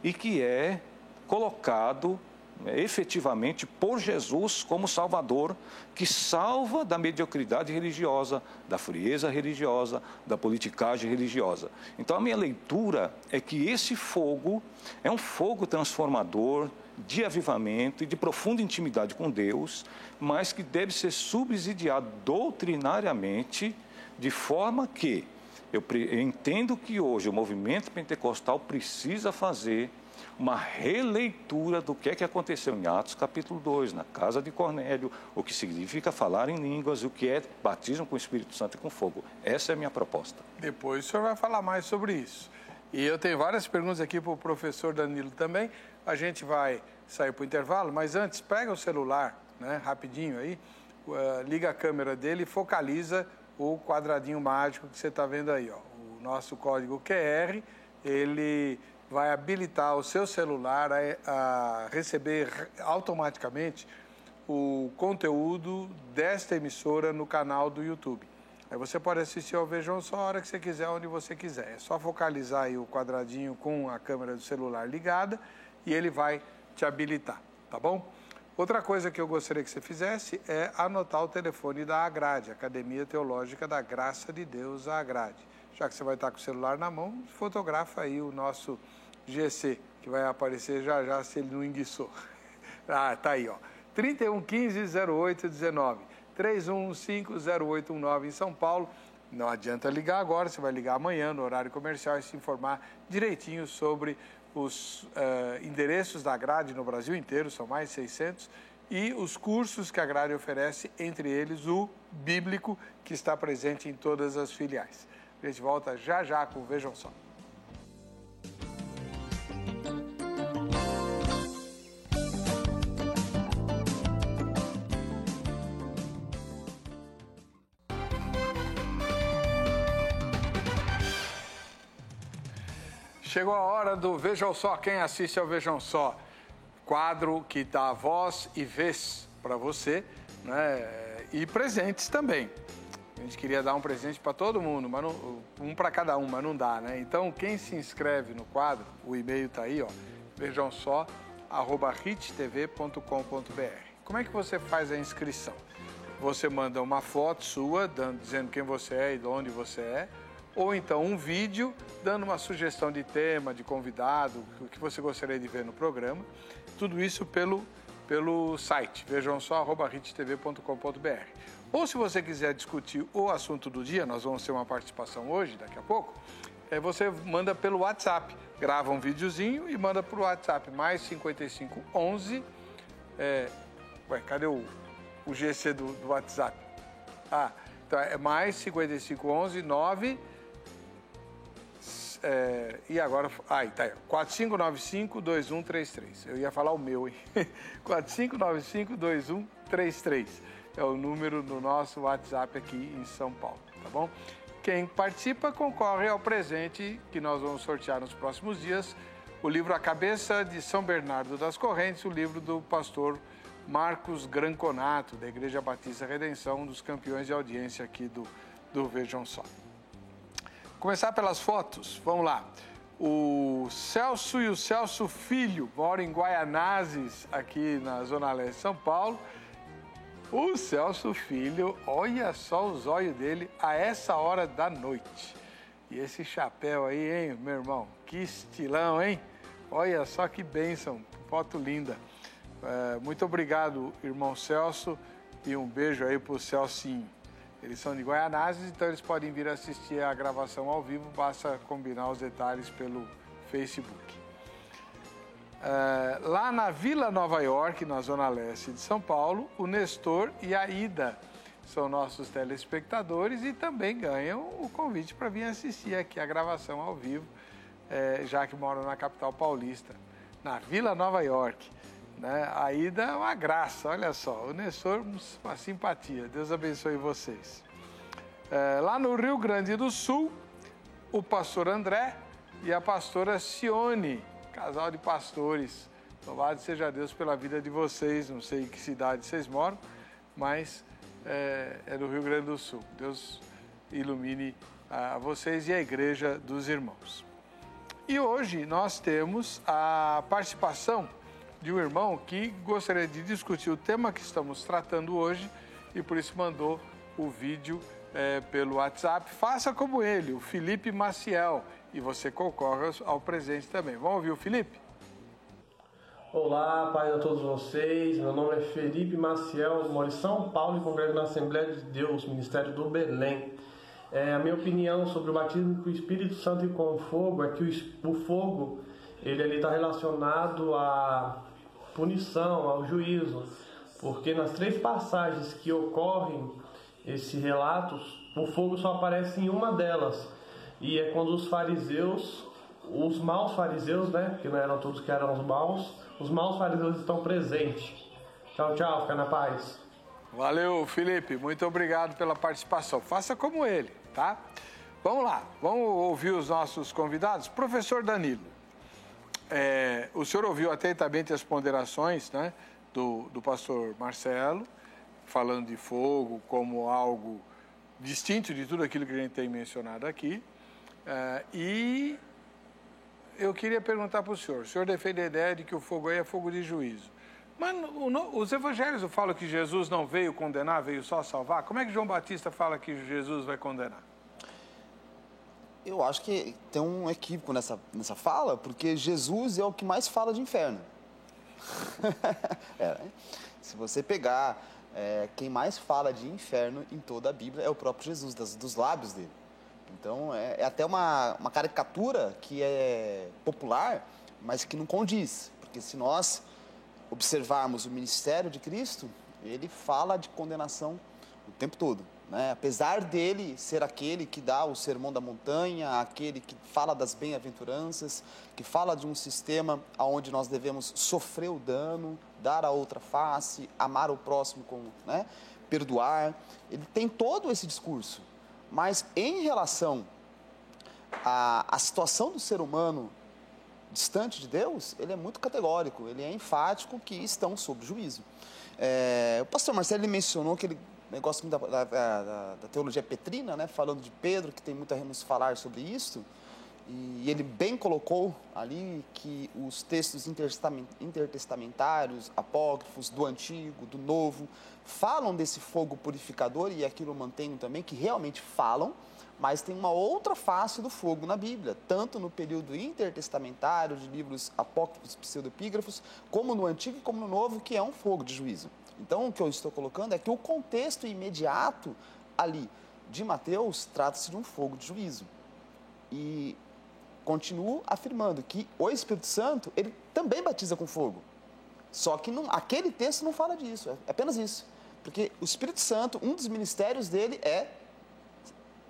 e que é colocado efetivamente por Jesus como Salvador, que salva da mediocridade religiosa, da frieza religiosa, da politicagem religiosa. Então, a minha leitura é que esse fogo é um fogo transformador, de avivamento e de profunda intimidade com Deus, mas que deve ser subsidiado doutrinariamente, de forma que eu, entendo que hoje o movimento pentecostal precisa fazer uma releitura do que é que aconteceu em Atos capítulo 2, na casa de Cornélio, o que significa falar em línguas, o que é batismo com o Espírito Santo e com fogo. Essa é a minha proposta. Depois o senhor vai falar mais sobre isso. E eu tenho várias perguntas aqui para o professor Danilo também. A gente vai sair para o intervalo, mas antes, pega o celular, né, rapidinho aí, uh, liga a câmera dele e focaliza o quadradinho mágico que você está vendo aí. Ó. O nosso código QR, ele vai habilitar o seu celular a, a receber automaticamente o conteúdo desta emissora no canal do YouTube. Aí você pode assistir ao Vejam só a hora que você quiser, onde você quiser. É só focalizar aí o quadradinho com a câmera do celular ligada e ele vai te habilitar, tá bom? Outra coisa que eu gostaria que você fizesse é anotar o telefone da Agrade, Academia Teológica da Graça de Deus, a Agrade. Já que você vai estar com o celular na mão, fotografa aí o nosso GC, que vai aparecer já já se ele não enguiçou. Ah, tá aí, ó. 3115 0819. 3150819 em São Paulo. Não adianta ligar agora, você vai ligar amanhã no horário comercial e se informar direitinho sobre os uh, endereços da grade no Brasil inteiro, são mais de 600, e os cursos que a grade oferece, entre eles o bíblico, que está presente em todas as filiais. A gente volta já já com Vejam Só. Chegou a hora do Vejam Só, quem assiste ao Vejam Só. Quadro que dá voz e vez para você, né? E presentes também. A gente queria dar um presente para todo mundo, mas não, um para cada um, mas não dá, né? Então, quem se inscreve no quadro, o e-mail está aí, ó. Vejam só, arroba hittv.com.br. Como é que você faz a inscrição? Você manda uma foto sua, dando, dizendo quem você é e de onde você é ou então um vídeo dando uma sugestão de tema, de convidado, o que você gostaria de ver no programa. Tudo isso pelo, pelo site, vejam só, arroba hittv.com.br. Ou se você quiser discutir o assunto do dia, nós vamos ter uma participação hoje, daqui a pouco, é, você manda pelo WhatsApp, grava um videozinho e manda para o WhatsApp, mais 55 11 é, Ué, cadê o, o GC do, do WhatsApp? Ah, então é mais 5511 9 é, e agora. Ah, tá aí. 4595-2133. Eu ia falar o meu, hein? 4595-2133 é o número do nosso WhatsApp aqui em São Paulo, tá bom? Quem participa concorre ao presente que nós vamos sortear nos próximos dias: o livro A Cabeça de São Bernardo das Correntes, o livro do pastor Marcos Granconato, da Igreja Batista Redenção, um dos campeões de audiência aqui do, do Vejam Só. Começar pelas fotos, vamos lá. O Celso e o Celso Filho moram em Guaianazes, aqui na Zona Leste de São Paulo. O Celso Filho, olha só os olhos dele a essa hora da noite. E esse chapéu aí, hein, meu irmão? Que estilão, hein? Olha só que bênção, foto linda. É, muito obrigado, irmão Celso, e um beijo aí pro Celcinho. Eles são de Guaianazes, então eles podem vir assistir a gravação ao vivo, basta combinar os detalhes pelo Facebook. Uh, lá na Vila Nova York, na zona leste de São Paulo, o Nestor e a Ida são nossos telespectadores e também ganham o convite para vir assistir aqui a gravação ao vivo, eh, já que moram na capital paulista, na Vila Nova York. Né? A ida é uma graça, olha só. O Nestor, uma simpatia. Deus abençoe vocês. É, lá no Rio Grande do Sul, o pastor André e a pastora Cione, casal de pastores. Louvado seja Deus pela vida de vocês. Não sei em que cidade vocês moram, mas é, é do Rio Grande do Sul. Deus ilumine a vocês e a igreja dos irmãos. E hoje nós temos a participação de um irmão que gostaria de discutir o tema que estamos tratando hoje e por isso mandou o vídeo é, pelo WhatsApp. Faça como ele, o Felipe Maciel, e você concorre ao presente também. Vamos ouvir o Felipe? Olá, paz a todos vocês. Meu nome é Felipe Maciel, moro em São Paulo e congrego na Assembleia de Deus, Ministério do Belém. É, a minha opinião sobre o batismo com o Espírito Santo e com fogo é que o, o fogo ele está relacionado a punição, ao juízo, porque nas três passagens que ocorrem esses relatos, o fogo só aparece em uma delas, e é quando os fariseus, os maus fariseus, né, que não eram todos que eram os maus, os maus fariseus estão presentes. Tchau, tchau, fica na paz. Valeu, Felipe, muito obrigado pela participação. Faça como ele, tá? Vamos lá, vamos ouvir os nossos convidados. Professor Danilo. É, o senhor ouviu atentamente as ponderações né, do, do pastor Marcelo, falando de fogo como algo distinto de tudo aquilo que a gente tem mencionado aqui. É, e eu queria perguntar para o senhor: o senhor defende a ideia de que o fogo aí é fogo de juízo. Mas o, os evangelhos falam que Jesus não veio condenar, veio só salvar. Como é que João Batista fala que Jesus vai condenar? eu acho que tem um equívoco nessa, nessa fala, porque Jesus é o que mais fala de inferno. é, né? Se você pegar é, quem mais fala de inferno em toda a Bíblia é o próprio Jesus, das, dos lábios dele. Então é, é, até uma, uma caricatura que é popular, mas que não condiz. Porque se nós observarmos o ministério de Cristo, ele fala de condenação o tempo todo. Né? Apesar dele ser aquele que dá o sermão da montanha, aquele que fala das bem-aventuranças, que fala de um sistema onde nós devemos sofrer o dano, dar a outra face, amar o próximo com, né? perdoar, ele tem todo esse discurso. Mas em relação à, à situação do ser humano distante de Deus, ele é muito categórico, ele é enfático que estão sob juízo. É, o pastor Marcelo ele mencionou que ele negócio da, da, da, da, teologia petrina, né, falando de Pedro, que tem muito a nos falar sobre isso. E ele bem colocou ali que os textos intertestamentários, apócrifos, do Antigo, do Novo, falam desse fogo purificador, e aquilo mantenho também, que realmente falam, mas tem uma outra face do fogo na Bíblia, tanto no período intertestamentário, de livros apócrifos, pseudopígrafos, como no Antigo e como no Novo, que é um fogo de juízo. Então, o que eu estou colocando é que o contexto imediato ali de Mateus trata-se de um fogo de juízo. E continuo afirmando que o Espírito Santo, ele também batiza com fogo. Só que não, aquele texto não fala disso, é apenas isso. Porque o Espírito Santo, um dos ministérios dele é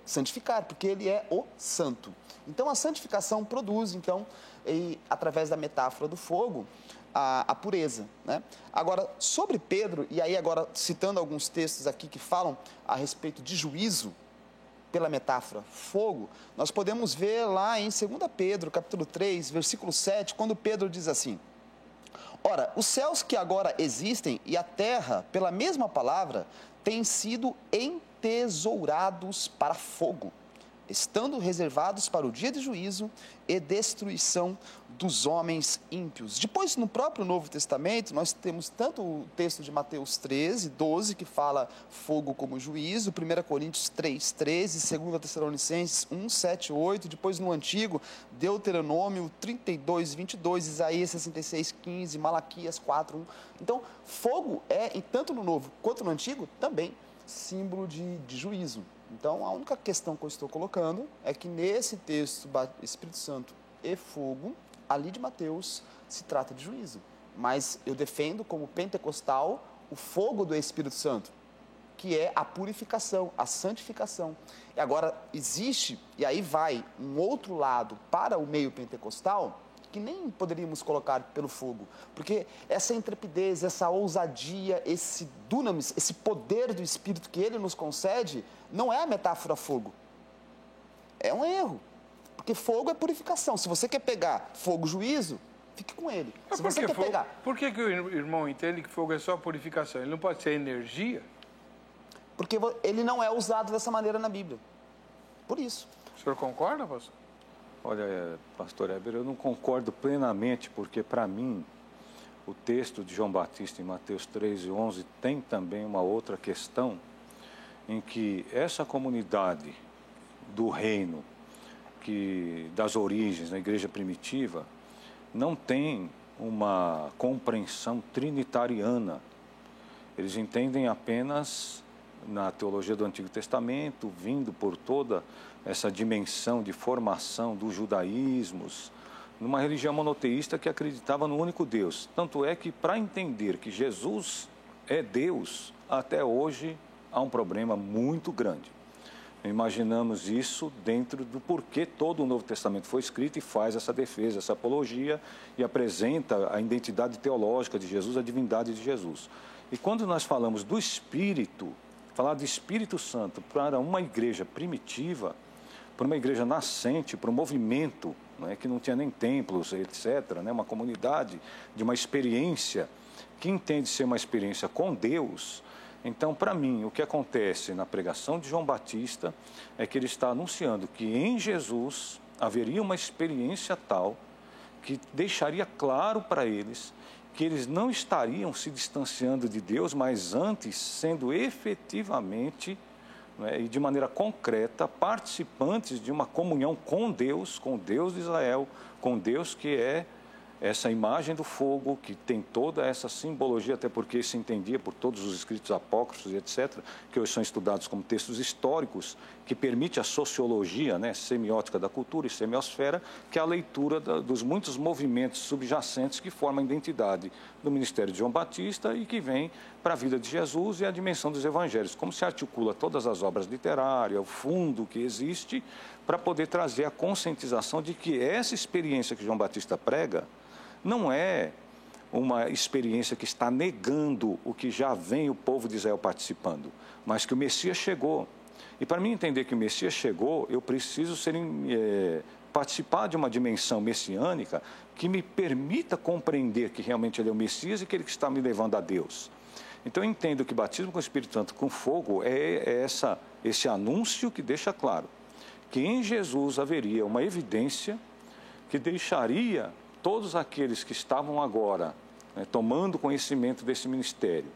santificar, porque ele é o santo. Então a santificação produz, então, e, através da metáfora do fogo, a, a, pureza. Né? Agora, sobre Pedro, e aí agora citando alguns textos aqui que falam a respeito de juízo, pela metáfora fogo, nós podemos ver lá em 2 Pedro, capítulo 3, versículo 7, quando Pedro diz assim: Ora, os céus que agora existem e a terra, pela mesma palavra, têm sido entesourados para fogo estando reservados para o dia de juízo e destruição dos homens ímpios. Depois, no próprio Novo Testamento, nós temos tanto o texto de Mateus 13, 12, que fala fogo como juízo, 1 Coríntios 3, 13, 2 Tessalonicenses 1, 7, 8, depois no Antigo, Deuteronômio 32, 22, Isaías 66, 15, Malaquias 4, 1. Então, fogo é, tanto no Novo quanto no Antigo, também símbolo de, de juízo. Então, a única questão que eu estou colocando é que nesse texto, Espírito Santo e fogo, ali de Mateus, se trata de juízo. Mas eu defendo como pentecostal o fogo do Espírito Santo, que é a purificação, a santificação. E agora existe, e aí vai um outro lado para o meio pentecostal, que nem poderíamos colocar pelo fogo, porque essa intrepidez, essa ousadia, esse dunamis, esse poder do Espírito que ele nos concede, não é a metáfora fogo. É um erro, porque fogo é purificação. Se você quer pegar fogo juízo, fique com ele. Mas Se você quer fogo, pegar... Por que, que o irmão entende que fogo é só purificação? Ele não pode ser energia? Porque ele não é usado dessa maneira na Bíblia. Por isso. O senhor concorda, pastor? Olha, pastor Heber, eu não concordo plenamente, porque para mim o texto de João Batista em Mateus 13, 11 tem também uma outra questão em que essa comunidade do reino, que das origens, na igreja primitiva, não tem uma compreensão trinitariana. Eles entendem apenas na teologia do Antigo Testamento, vindo por toda essa dimensão de formação dos judaísmos, numa religião monoteísta que acreditava no único Deus. Tanto é que, para entender que Jesus é Deus, até hoje há um problema muito grande. Imaginamos isso dentro do porquê todo o Novo Testamento foi escrito e faz essa defesa, essa apologia e apresenta a identidade teológica de Jesus, a divindade de Jesus. E quando nós falamos do Espírito, falar de Espírito Santo para uma igreja primitiva, para uma igreja nascente, para um movimento né, que não tinha nem templos, etc., né, uma comunidade de uma experiência que entende ser uma experiência com Deus. Então, para mim, o que acontece na pregação de João Batista é que ele está anunciando que em Jesus haveria uma experiência tal que deixaria claro para eles que eles não estariam se distanciando de Deus, mas antes sendo efetivamente né, e de maneira concreta participantes de uma comunhão com Deus, com Deus de Israel, com Deus que é essa imagem do fogo, que tem toda essa simbologia, até porque se entendia por todos os escritos apócrifos e etc., que hoje são estudados como textos históricos, que permite a sociologia né, semiótica da cultura e semiosfera, que é a leitura da, dos muitos movimentos subjacentes que formam a identidade do ministério de João Batista e que vem para a vida de Jesus e a dimensão dos evangelhos, como se articula todas as obras literárias, o fundo que existe, para poder trazer a conscientização de que essa experiência que João Batista prega, não é uma experiência que está negando o que já vem o povo de Israel participando, mas que o Messias chegou. E para mim entender que o Messias chegou, eu preciso ser, é, participar de uma dimensão messiânica que me permita compreender que realmente ele é o Messias e que ele está me levando a Deus. Então eu entendo que batismo com o Espírito Santo com fogo é, é essa, esse anúncio que deixa claro que em Jesus haveria uma evidência que deixaria todos aqueles que estavam agora né, tomando conhecimento desse ministério,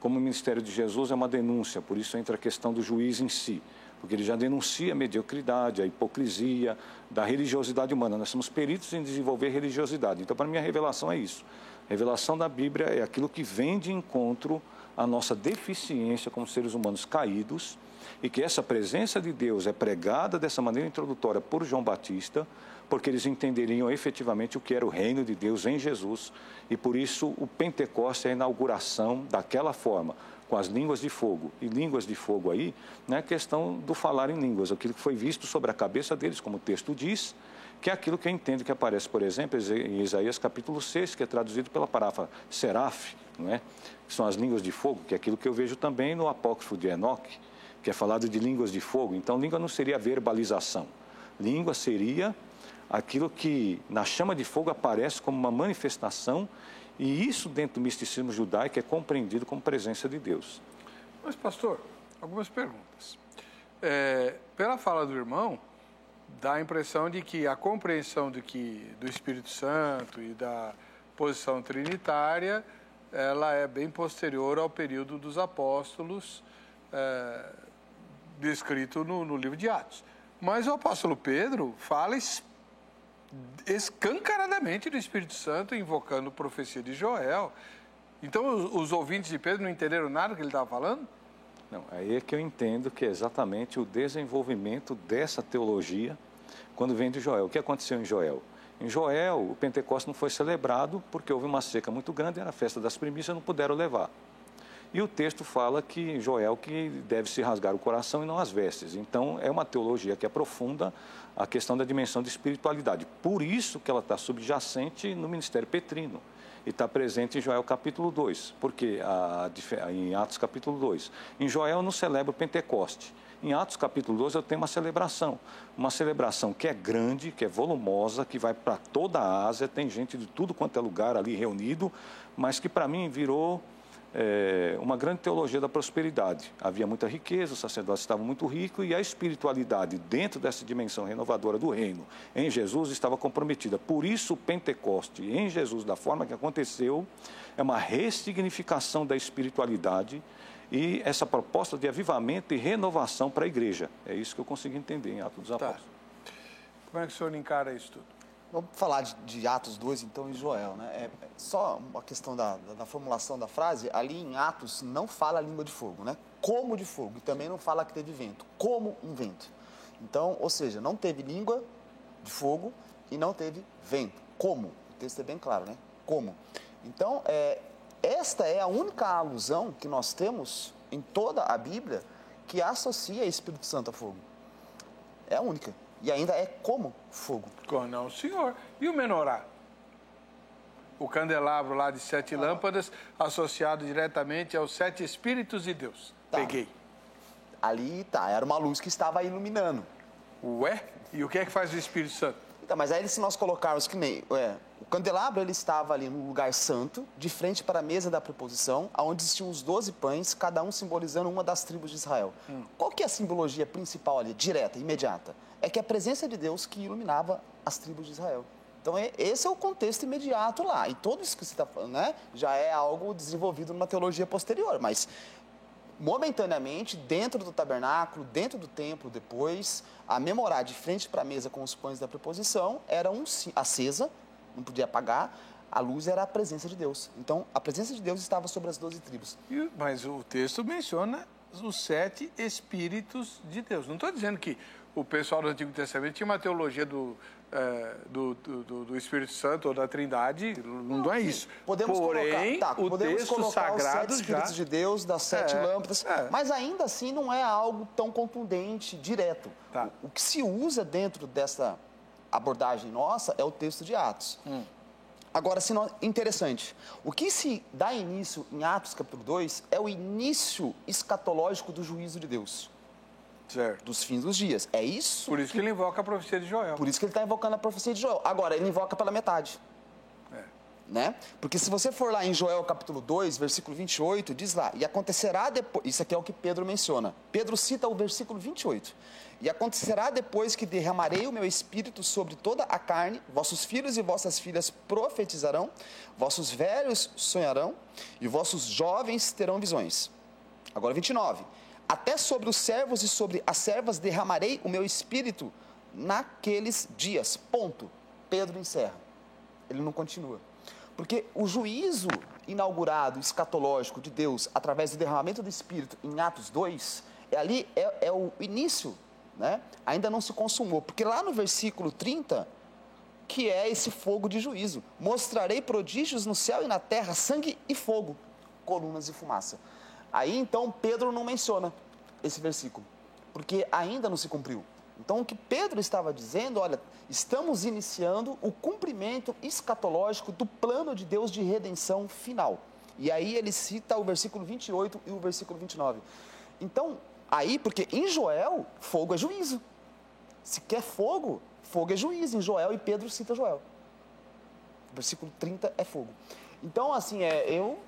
como o ministério de Jesus é uma denúncia, por isso entra a questão do juiz em si, porque ele já denuncia a mediocridade, a hipocrisia da religiosidade humana. Nós somos peritos em desenvolver religiosidade. Então, para mim, a revelação é isso. A revelação da Bíblia é aquilo que vem de encontro a nossa deficiência como seres humanos caídos e que essa presença de Deus é pregada dessa maneira introdutória por João Batista, porque eles entenderiam efetivamente o que era o reino de Deus em Jesus e por isso o Pentecostes é a inauguração daquela forma, com as línguas de fogo. E línguas de fogo aí, né, questão do falar em línguas, aquilo que foi visto sobre a cabeça deles, como o texto diz, que é aquilo que eu entendo que aparece, por exemplo, em Isaías capítulo 6, que é traduzido pela palavra seraf, não é? que são as línguas de fogo, que é aquilo que eu vejo também no apócrifo de Enoque, que é falado de línguas de fogo. Então, língua não seria verbalização. Língua seria aquilo que na chama de fogo aparece como uma manifestação, e isso dentro do misticismo judaico é compreendido como presença de Deus. Mas, pastor, algumas perguntas. É, pela fala do irmão, dá a impressão de que a compreensão de que, do Espírito Santo e da posição trinitária ela é bem posterior ao período dos apóstolos é, descrito no, no, livro de Atos. Mas o apóstolo Pedro fala escancaradamente do Espírito Santo, invocando a profecia de Joel. Então, os, os ouvintes de Pedro não entenderam nada do que ele estava falando? Não, aí é que eu entendo que é exatamente o desenvolvimento dessa teologia quando vem de Joel. O que aconteceu em Joel? Em Joel, o Pentecostes não foi celebrado porque houve uma seca muito grande, era a festa das primícias, não puderam levar. E o texto fala que Joel que deve se rasgar o coração e não as vestes. Então, é uma teologia que aprofunda a questão da dimensão de espiritualidade. Por isso que ela está subjacente no ministério petrino e está presente em Joel capítulo 2, porque a, em Atos capítulo 2. Em Joel não celebra o Pentecoste. Em Atos capítulo 12 eu tenho uma celebração, uma celebração que é grande, que é volumosa, que vai para toda a Ásia, tem gente de tudo quanto é lugar ali reunido, mas que para mim virou é, uma grande teologia da prosperidade. Havia muita riqueza, os sacerdotes estavam muito ricos e a espiritualidade dentro dessa dimensão renovadora do reino em Jesus estava comprometida. Por isso o Pentecoste em Jesus, da forma que aconteceu, é uma ressignificação da espiritualidade e essa proposta de avivamento e renovação para a igreja. É isso que eu consigo entender em Atos dos tá. Apóstolos. Como é que o senhor encara isso tudo? Vamos falar de, de Atos 2, então, em Joel. Né? É, só uma questão da, da, da, formulação da frase. Ali em Atos não fala língua de fogo, né? Como de fogo. E também não fala que teve vento. Como um vento. Então, ou seja, não teve língua de fogo e não teve vento. Como? O texto é bem claro, né? Como? Então, é, esta é a única alusão que nós temos em toda a Bíblia que associa Espírito Santo a fogo. É a única. E ainda é como fogo. Não, senhor. E o menorá? O candelabro lá de sete ah. lâmpadas, associado diretamente aos sete Espíritos de Deus. Tá. Peguei. Ali tá, era uma luz que estava iluminando. Ué? E o que é que faz o Espírito Santo? Então, mas aí se nós colocarmos que nem. É, o candelabro ele estava ali no lugar santo, de frente para a mesa da preposição, onde existiam os doze pães, cada um simbolizando uma das tribos de Israel. Hum. Qual que é a simbologia principal ali, direta, imediata? É que a presença de Deus que iluminava as tribos de Israel. Então, esse é o contexto imediato lá. E tudo isso que você está falando, né, já é algo desenvolvido numa teologia posterior. Mas momentaneamente, dentro do tabernáculo, dentro do templo, depois, a memorar de frente para a mesa com os pães da preposição era um, acesa, não podia apagar, a luz era a presença de Deus. Então, a presença de Deus estava sobre as doze tribos. Mas o texto menciona os sete Espíritos de Deus. Não estou dizendo que o pessoal do Antigo Testamento tinha uma teologia do, é, do, do, do, Espírito Santo ou da Trindade, não, não é isso. Podemos Porém, colocar, tá, o podemos texto colocar sagrado os sete Espíritos já... de Deus, das sete é, lâmpadas, é. mas ainda assim não é algo tão contundente, direto. Tá. O, o, que se usa dentro dessa abordagem nossa é o texto de Atos. Hum. Agora, se interessante, o que se dá início em Atos capítulo 2 é o início escatológico do juízo de Deus. Certo. dos fins dos dias. É isso? Por isso que, que ele invoca a profecia de Joel. Por isso que ele está invocando a profecia de Joel. Agora, ele invoca pela metade. É. Né? Porque se você for lá em Joel capítulo 2, versículo 28, diz lá, e acontecerá depois, isso aqui é o que Pedro menciona. Pedro cita o versículo 28. E acontecerá depois que derramarei o meu espírito sobre toda a carne, vossos filhos e vossas filhas profetizarão, vossos velhos sonharão, e vossos jovens terão visões. Agora 29. Até sobre os servos e sobre as servas derramarei o meu espírito naqueles dias. Ponto. Pedro encerra. Ele não continua. Porque o juízo inaugurado, escatológico de Deus através do derramamento do Espírito em Atos 2, é ali é, é o início, né? ainda não se consumou. Porque lá no versículo 30, que é esse fogo de juízo: mostrarei prodígios no céu e na terra, sangue e fogo, colunas e fumaça. Aí então Pedro não menciona esse versículo, porque ainda não se cumpriu. Então, o que Pedro estava dizendo, olha, estamos iniciando o cumprimento escatológico do plano de Deus de redenção final. E aí ele cita o versículo 28 e o versículo 29. Então, aí, porque em Joel, fogo é juízo. Se quer fogo, fogo é juízo. Em Joel, e Pedro cita Joel. O versículo 30 é fogo. Então, assim, é, eu,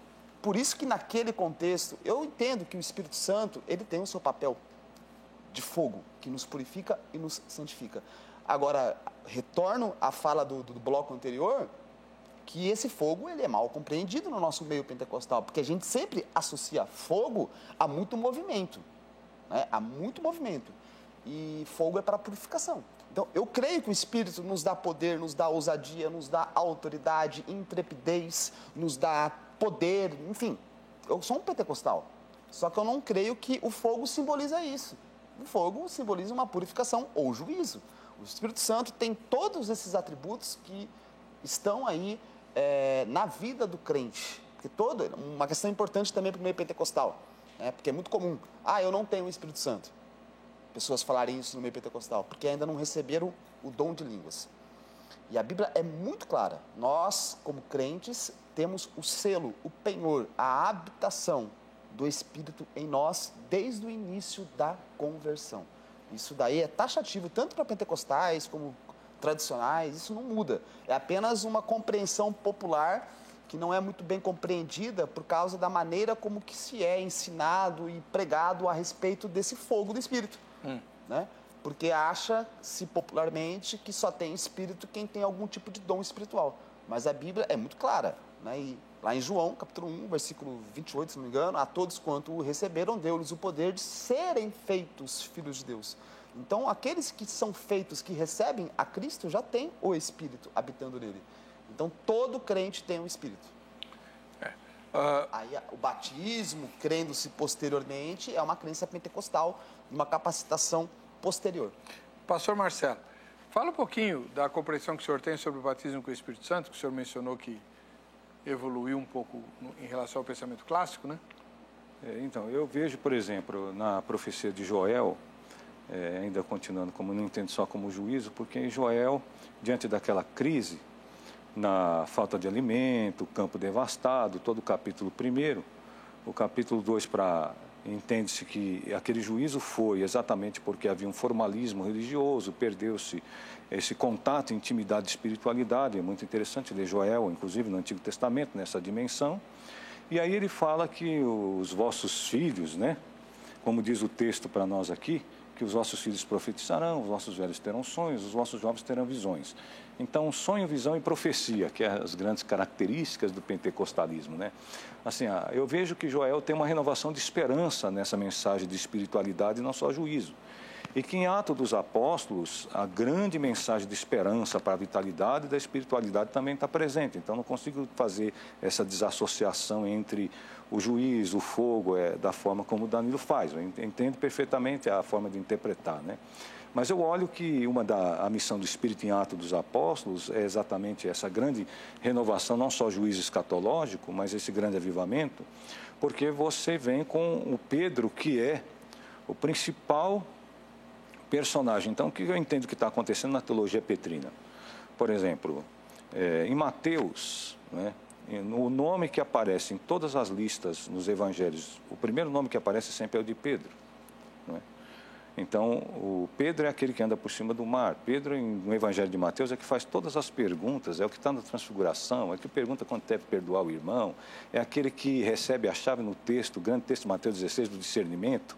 por isso que naquele contexto, eu entendo que o Espírito Santo, ele tem o seu papel de fogo, que nos purifica e nos santifica. Agora, retorno à fala do, do, bloco anterior, que esse fogo ele é mal compreendido no nosso meio pentecostal, porque a gente sempre associa fogo a muito movimento, né? a muito movimento. E fogo é para purificação. Então, eu creio que o Espírito nos dá poder, nos dá ousadia, nos dá autoridade, intrepidez, nos dá poder, enfim. Eu sou um pentecostal, só que eu não creio que o fogo simboliza isso. O fogo simboliza uma purificação ou juízo. O Espírito Santo tem todos esses atributos que estão aí é, na vida do crente. Porque todo, uma questão importante também para o meio pentecostal, né? porque é muito comum. Ah, eu não tenho o Espírito Santo. Pessoas falarem isso no meio pentecostal, porque ainda não receberam o dom de línguas. E a Bíblia é muito clara. Nós, como crentes, temos o selo, o penhor, a habitação do Espírito em nós desde o início da conversão. Isso daí é taxativo tanto para pentecostais como tradicionais, isso não muda. É apenas uma compreensão popular que não é muito bem compreendida por causa da maneira como que se é ensinado e pregado a respeito desse fogo do Espírito. Hum. Né? Porque acha-se popularmente que só tem Espírito quem tem algum tipo de dom espiritual. Mas a Bíblia é muito clara. Né? E Lá em João, capítulo 1, versículo 28, se não me engano, a todos quanto o receberam, deu-lhes o poder de serem feitos filhos de Deus. Então, aqueles que são feitos, que recebem a Cristo, já têm o Espírito habitando nele. Então, todo crente tem o Espírito. É. Uh... Aí, o batismo, crendo-se posteriormente, é uma crença pentecostal, uma capacitação posterior. Pastor Marcelo, fala um pouquinho da compreensão que o senhor tem sobre o batismo com o Espírito Santo, que o senhor mencionou que evoluiu um pouco em relação ao pensamento clássico, né? É, então, eu vejo, por exemplo, na profecia de Joel, é, ainda continuando como não entendo só como juízo, porque em Joel, diante daquela crise, na falta de alimento, campo devastado, todo o capítulo primeiro, o capítulo 2 para entende-se que aquele juízo foi exatamente porque havia um formalismo religioso, perdeu-se esse contato, intimidade, espiritualidade. É muito interessante ler Joel, inclusive no Antigo Testamento, nessa dimensão. E aí ele fala que os vossos filhos, né, como diz o texto para nós aqui, que os vossos filhos profetizarão, os vossos velhos terão sonhos, os vossos jovens terão visões. Então, sonho, visão e profecia, que é as grandes características do pentecostalismo, né? Assim, eu vejo que Joel tem uma renovação de esperança nessa mensagem de espiritualidade e não só juízo. E que em Atos dos Apóstolos, a grande mensagem de esperança para a vitalidade da espiritualidade também está presente. Então, não consigo fazer essa desassociação entre o juiz, o fogo, é, da forma como o Danilo faz. Eu entendo perfeitamente a forma de interpretar, né? Mas eu olho que uma da a missão do Espírito em Atos dos Apóstolos é exatamente essa grande renovação, não só juízo escatológico, mas esse grande avivamento, porque você vem com o Pedro, que é o principal personagem. Então, o que eu entendo que está acontecendo na teologia petrina? Por exemplo, é, em Mateus, né, o nome que aparece em todas as listas nos evangelhos, o primeiro nome que aparece sempre é o de Pedro. Né? Então, o Pedro é aquele que anda por cima do mar. Pedro, no Evangelho de Mateus, é que faz todas as perguntas, é o que está na transfiguração, é que pergunta quando deve perdoar o irmão, é aquele que recebe a chave no texto, o grande texto de Mateus 16, do discernimento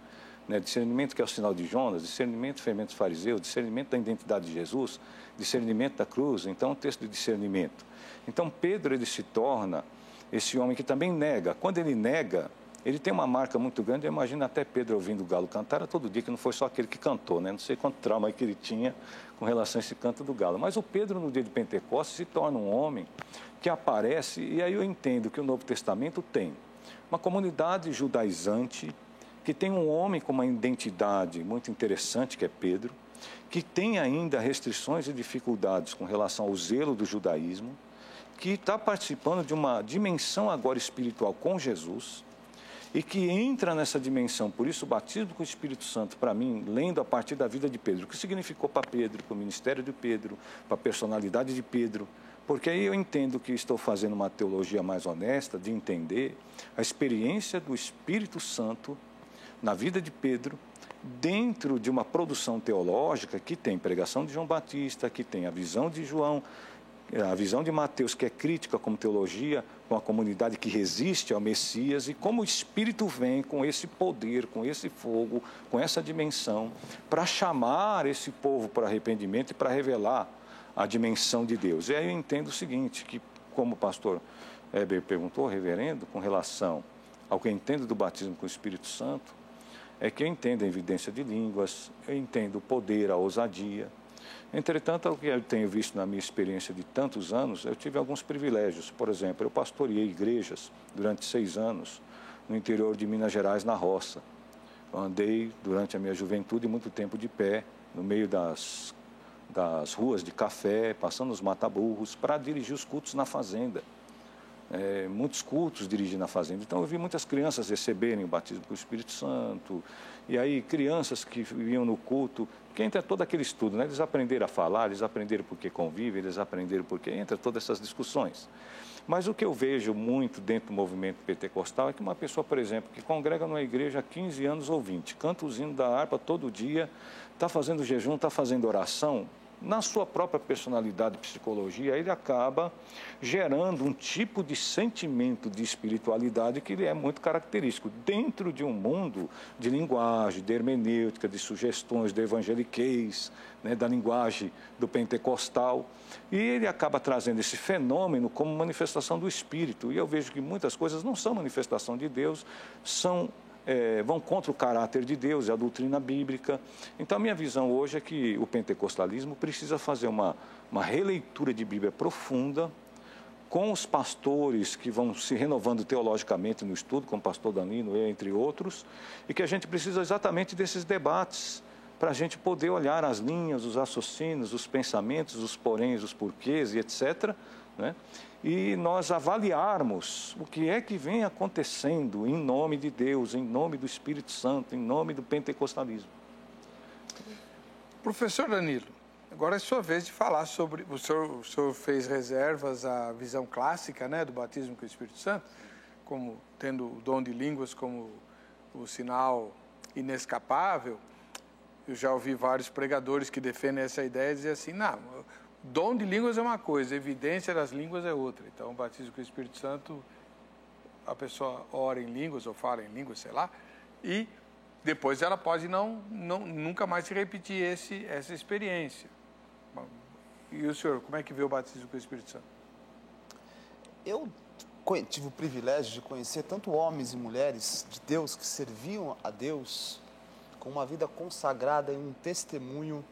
né? discernimento que é o sinal de Jonas, discernimento fermentos fariseus, discernimento da identidade de Jesus, discernimento da cruz, então o texto de discernimento. Então Pedro ele se torna esse homem que também nega. Quando ele nega, ele tem uma marca muito grande. Eu imagino até Pedro ouvindo o galo cantar todo dia, que não foi só aquele que cantou, né? Não sei quanto trauma que ele tinha com relação a esse canto do galo. Mas o Pedro, no dia de Pentecostes, se torna um homem que aparece, e aí eu entendo que o Novo Testamento tem uma comunidade judaizante, que tem um homem com uma identidade muito interessante, que é Pedro, que tem ainda restrições e dificuldades com relação ao zelo do judaísmo, que está participando de uma dimensão agora espiritual com Jesus e que entra nessa dimensão. Por isso, o batismo com o Espírito Santo, para mim, lendo a partir da vida de Pedro, o que significou para Pedro, para o ministério de Pedro, para a personalidade de Pedro, porque aí eu entendo que estou fazendo uma teologia mais honesta, de entender a experiência do Espírito Santo na vida de Pedro, dentro de uma produção teológica que tem pregação de João Batista, que tem a visão de João, a visão de Mateus, que é crítica como teologia, com a comunidade que resiste ao Messias, e como o Espírito vem com esse poder, com esse fogo, com essa dimensão, para chamar esse povo para arrependimento e para revelar a dimensão de Deus. E aí eu entendo o seguinte, que como o pastor Heber perguntou, reverendo, com relação ao que eu entendo do batismo com o Espírito Santo, é que eu entendo a evidência de línguas, eu entendo o poder, a ousadia, Entretanto, o que eu tenho visto na minha experiência de tantos anos, eu tive alguns privilégios. Por exemplo, eu pastoreei igrejas durante seis anos no interior de Minas Gerais, na roça. Eu andei durante a minha juventude muito tempo de pé, no meio das, das ruas de café, passando os mataburros, para dirigir os cultos na fazenda. É, muitos cultos dirigi na fazenda. Então eu vi muitas crianças receberem o batismo com o Espírito Santo. E aí crianças que viviam no culto porque entra todo aquele estudo, né? eles aprenderam a falar, eles aprenderam porque convivem, eles aprenderam porque entra todas essas discussões. Mas o que eu vejo muito dentro do movimento pentecostal é que uma pessoa, por exemplo, que congrega numa igreja há 15 anos ou 20, canta o hino da harpa todo dia, está fazendo jejum, está fazendo oração, na sua própria personalidade e psicologia, ele acaba gerando um tipo de sentimento de espiritualidade que é muito característico dentro de um mundo de linguagem, de hermenêutica, de sugestões do evangeliquez, né, da linguagem do pentecostal. E ele acaba trazendo esse fenômeno como manifestação do Espírito. E eu vejo que muitas coisas não são manifestação de Deus, são é, vão contra o caráter de Deus e a doutrina bíblica. Então, a minha visão hoje é que o pentecostalismo precisa fazer uma, uma releitura de Bíblia profunda, com os pastores que vão se renovando teologicamente no estudo, como o pastor Danilo, entre outros, e que a gente precisa exatamente desses debates para a gente poder olhar as linhas, os raciocínios, os pensamentos, os poréns, os porquês e etc. Né? E nós avaliarmos o que é que vem acontecendo em nome de Deus, em nome do Espírito Santo, em nome do pentecostalismo. Professor Danilo, agora é sua vez de falar sobre. O senhor, o senhor fez reservas à visão clássica né, do batismo com o Espírito Santo, como tendo o dom de línguas como o sinal inescapável. Eu já ouvi vários pregadores que defendem essa ideia e dizem assim: não, Dom de línguas é uma coisa, evidência das línguas é outra. Então, o batismo com o Espírito Santo, a pessoa ora em línguas ou fala em línguas, sei lá, e depois ela pode não, não nunca mais repetir esse, essa experiência. E o senhor, como é que vê o batismo com o Espírito Santo? Eu tive o privilégio de conhecer tanto homens e mulheres de Deus que serviam a Deus com uma vida consagrada e um testemunho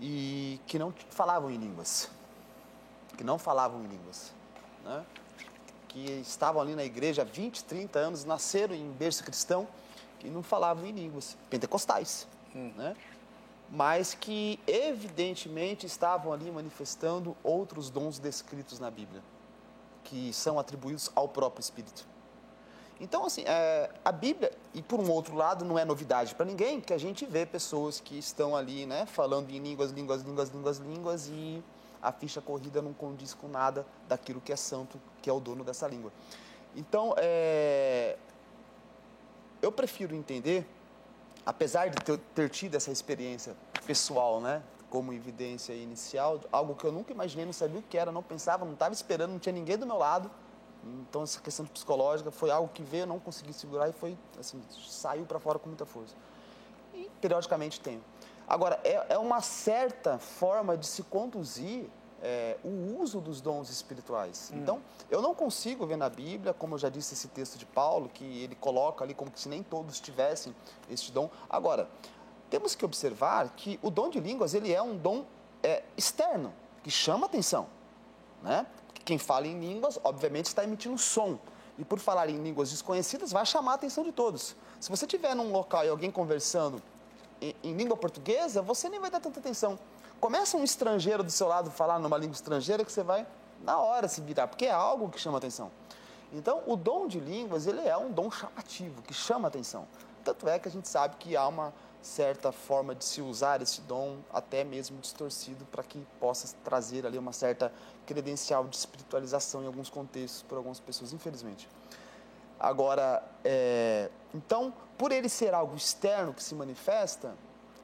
e que não falavam em línguas, que não falavam em línguas, né? que estavam ali na igreja há 20, 30 anos, nasceram em berço cristão e não falavam em línguas, pentecostais, hum. né? mas que evidentemente estavam ali manifestando outros dons descritos na Bíblia, que são atribuídos ao próprio Espírito. Então, assim, é, a Bíblia, e por um outro lado, não é novidade para ninguém que a gente vê pessoas que estão ali, né, falando em línguas, línguas, línguas, línguas, línguas, e a ficha corrida não condiz com nada daquilo que é santo, que é o dono dessa língua. Então, é, eu prefiro entender, apesar de ter, ter tido essa experiência pessoal, né, como evidência inicial, algo que eu nunca imaginei, não sabia o que era, não pensava, não estava esperando, não tinha ninguém do meu lado, então, essa questão psicológica foi algo que veio, não consegui segurar e foi, assim, saiu para fora com muita força. E, periodicamente, tenho. Agora, é, é, uma certa forma de se conduzir é, o uso dos dons espirituais. Hum. Então, eu não consigo ver na Bíblia, como eu já disse esse texto de Paulo, que ele coloca ali como se nem todos tivessem este dom. Agora, temos que observar que o dom de línguas ele é um dom é, externo, que chama atenção. Né? Quem fala em línguas, obviamente, está emitindo som. E por falar em línguas desconhecidas, vai chamar a atenção de todos. Se você estiver num local e alguém conversando em, em língua portuguesa, você nem vai dar tanta atenção. Começa um estrangeiro do seu lado falar numa língua estrangeira que você vai na hora se virar, porque é algo que chama atenção. Então, o dom de línguas, ele é um dom chamativo, que chama atenção. Tanto é que a gente sabe que há uma certa forma de se usar esse dom, até mesmo distorcido, para que possa trazer ali uma certa credencial de espiritualização em alguns contextos, por algumas pessoas, infelizmente. Agora, é... então, por ele ser algo externo que se manifesta,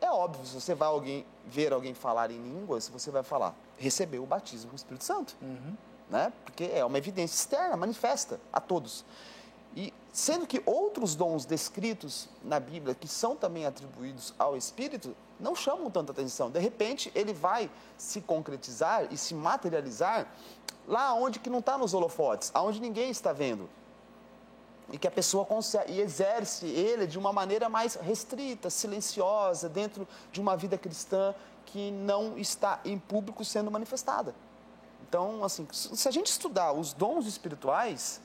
é óbvio, se você vai alguém, ver alguém falar em línguas, você vai falar, recebeu o batismo com o Espírito Santo. Uhum. Né? Porque é uma evidência externa, manifesta a todos. Sendo que outros dons descritos na Bíblia, que são também atribuídos ao Espírito, não chamam tanta atenção. De repente, ele vai se concretizar e se materializar lá onde que não está nos holofotes, aonde ninguém está vendo e que a pessoa consegue, e exerce ele de uma maneira mais restrita, silenciosa, dentro de uma vida cristã que não está em público sendo manifestada. Então, assim, se a gente estudar os dons espirituais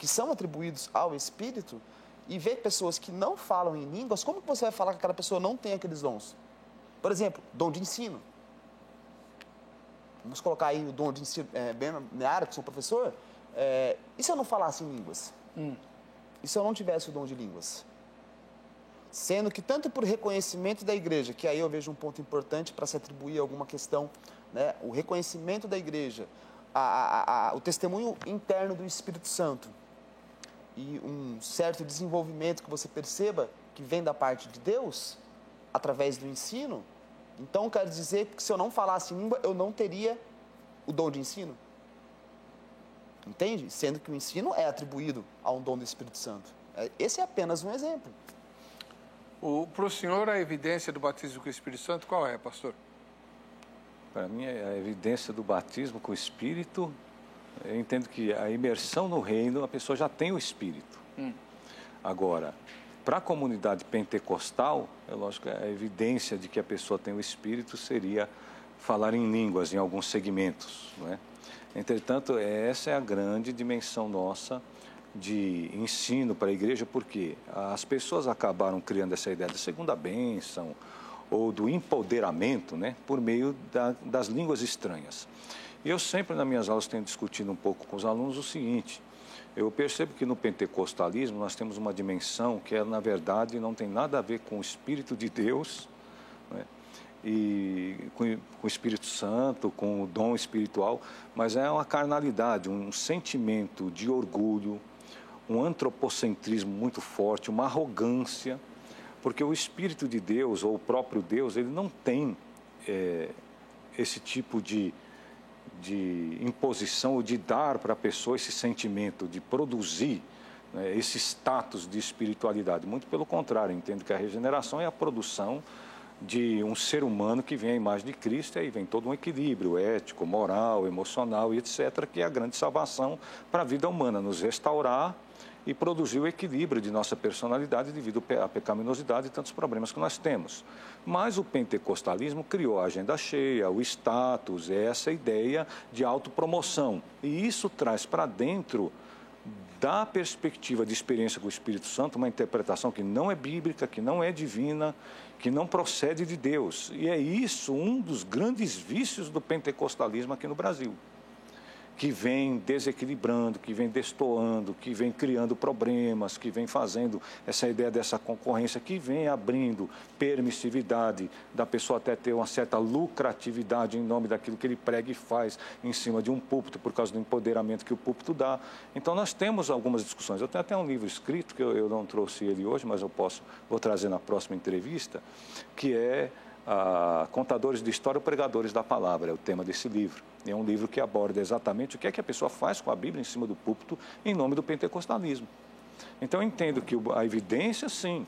que são atribuídos ao Espírito e ver pessoas que não falam em línguas, como que você vai falar que aquela pessoa não tem aqueles dons? Por exemplo, dom de ensino. Vamos colocar aí o dom de ensino, é, bem na área, que sou professor. É, e se eu não falasse em línguas? Hum. E se eu não tivesse o dom de línguas? Sendo que tanto por reconhecimento da igreja, que aí eu vejo um ponto importante para se atribuir a alguma questão, né? o reconhecimento da igreja, a, a, a, o testemunho interno do Espírito Santo e um certo desenvolvimento que você perceba que vem da parte de Deus, através do ensino, então quer dizer que se eu não falasse língua, eu não teria o dom de ensino. Entende? Sendo que o ensino é atribuído a um dom do Espírito Santo. É, esse é apenas um exemplo. Para o senhor, a evidência do batismo com o Espírito Santo qual é, pastor? Para mim, a evidência do batismo com o Espírito, eu entendo que a imersão no reino, a pessoa já tem o Espírito. Hum. Agora, para a comunidade pentecostal, é lógico que a evidência de que a pessoa tem o Espírito seria falar em línguas em alguns segmentos, não é? Entretanto, essa é a grande dimensão nossa de ensino para a igreja, porque as pessoas acabaram criando essa ideia da segunda bênção ou do empoderamento né, por meio da, das línguas estranhas. E eu sempre, nas minhas aulas, tenho discutido um pouco com os alunos o seguinte: eu percebo que no pentecostalismo nós temos uma dimensão que, é, na verdade, não tem nada a ver com o Espírito de Deus. Né? e com, com, o Espírito Santo, com o dom espiritual, mas é uma carnalidade, um sentimento de orgulho, um antropocentrismo muito forte, uma arrogância, porque o Espírito de Deus ou o próprio Deus ele não tem é, esse tipo de, de imposição ou de dar para a pessoa esse sentimento de produzir né, esse status de espiritualidade. Muito pelo contrário, entendo que a regeneração é a produção de um ser humano que vem à imagem de Cristo, e aí vem todo um equilíbrio ético, moral, emocional e etc., que é a grande salvação para a vida humana, nos restaurar e produzir o equilíbrio de nossa personalidade devido à pecaminosidade e tantos problemas que nós temos. Mas o pentecostalismo criou a agenda cheia, o status, essa ideia de autopromoção. E isso traz para dentro da perspectiva de experiência com o Espírito Santo, uma interpretação que não é bíblica, que não é divina que não procede de Deus. E é isso um dos grandes vícios do pentecostalismo aqui no Brasil que vem desequilibrando, que vem destoando, que vem criando problemas, que vem fazendo essa ideia dessa concorrência, que vem abrindo permissividade da pessoa até ter uma certa lucratividade em nome daquilo que ele prega e faz em cima de um púlpito, por causa do empoderamento que o púlpito dá. Então, nós temos algumas discussões. Eu tenho até um livro escrito, que eu, eu não trouxe ele hoje, mas eu posso, vou trazer na próxima entrevista, que é Contadores de História Pregadores da Palavra, é o tema desse livro. É um livro que aborda exatamente o que é que a pessoa faz com a Bíblia em cima do púlpito em nome do pentecostalismo. Então eu entendo que a evidência, sim,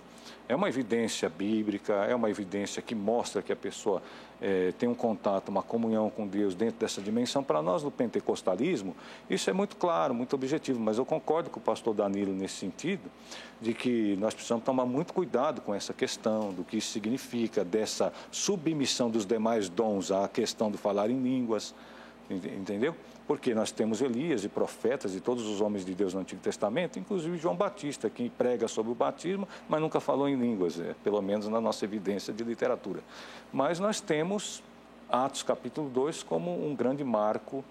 é uma evidência bíblica, é uma evidência que mostra que a pessoa é, tem um contato, uma comunhão com Deus dentro dessa dimensão. Para nós, no pentecostalismo, isso é muito claro, muito objetivo, mas eu concordo com o pastor Danilo nesse sentido, de que nós precisamos tomar muito cuidado com essa questão, do que isso significa, dessa submissão dos demais dons à questão do falar em línguas, entendeu? Porque nós temos Elias e profetas e todos os homens de Deus no Antigo Testamento, inclusive João Batista, que prega sobre o batismo, mas nunca falou em línguas, é, pelo menos na nossa evidência de literatura. Mas nós temos Atos capítulo 2 como um grande marco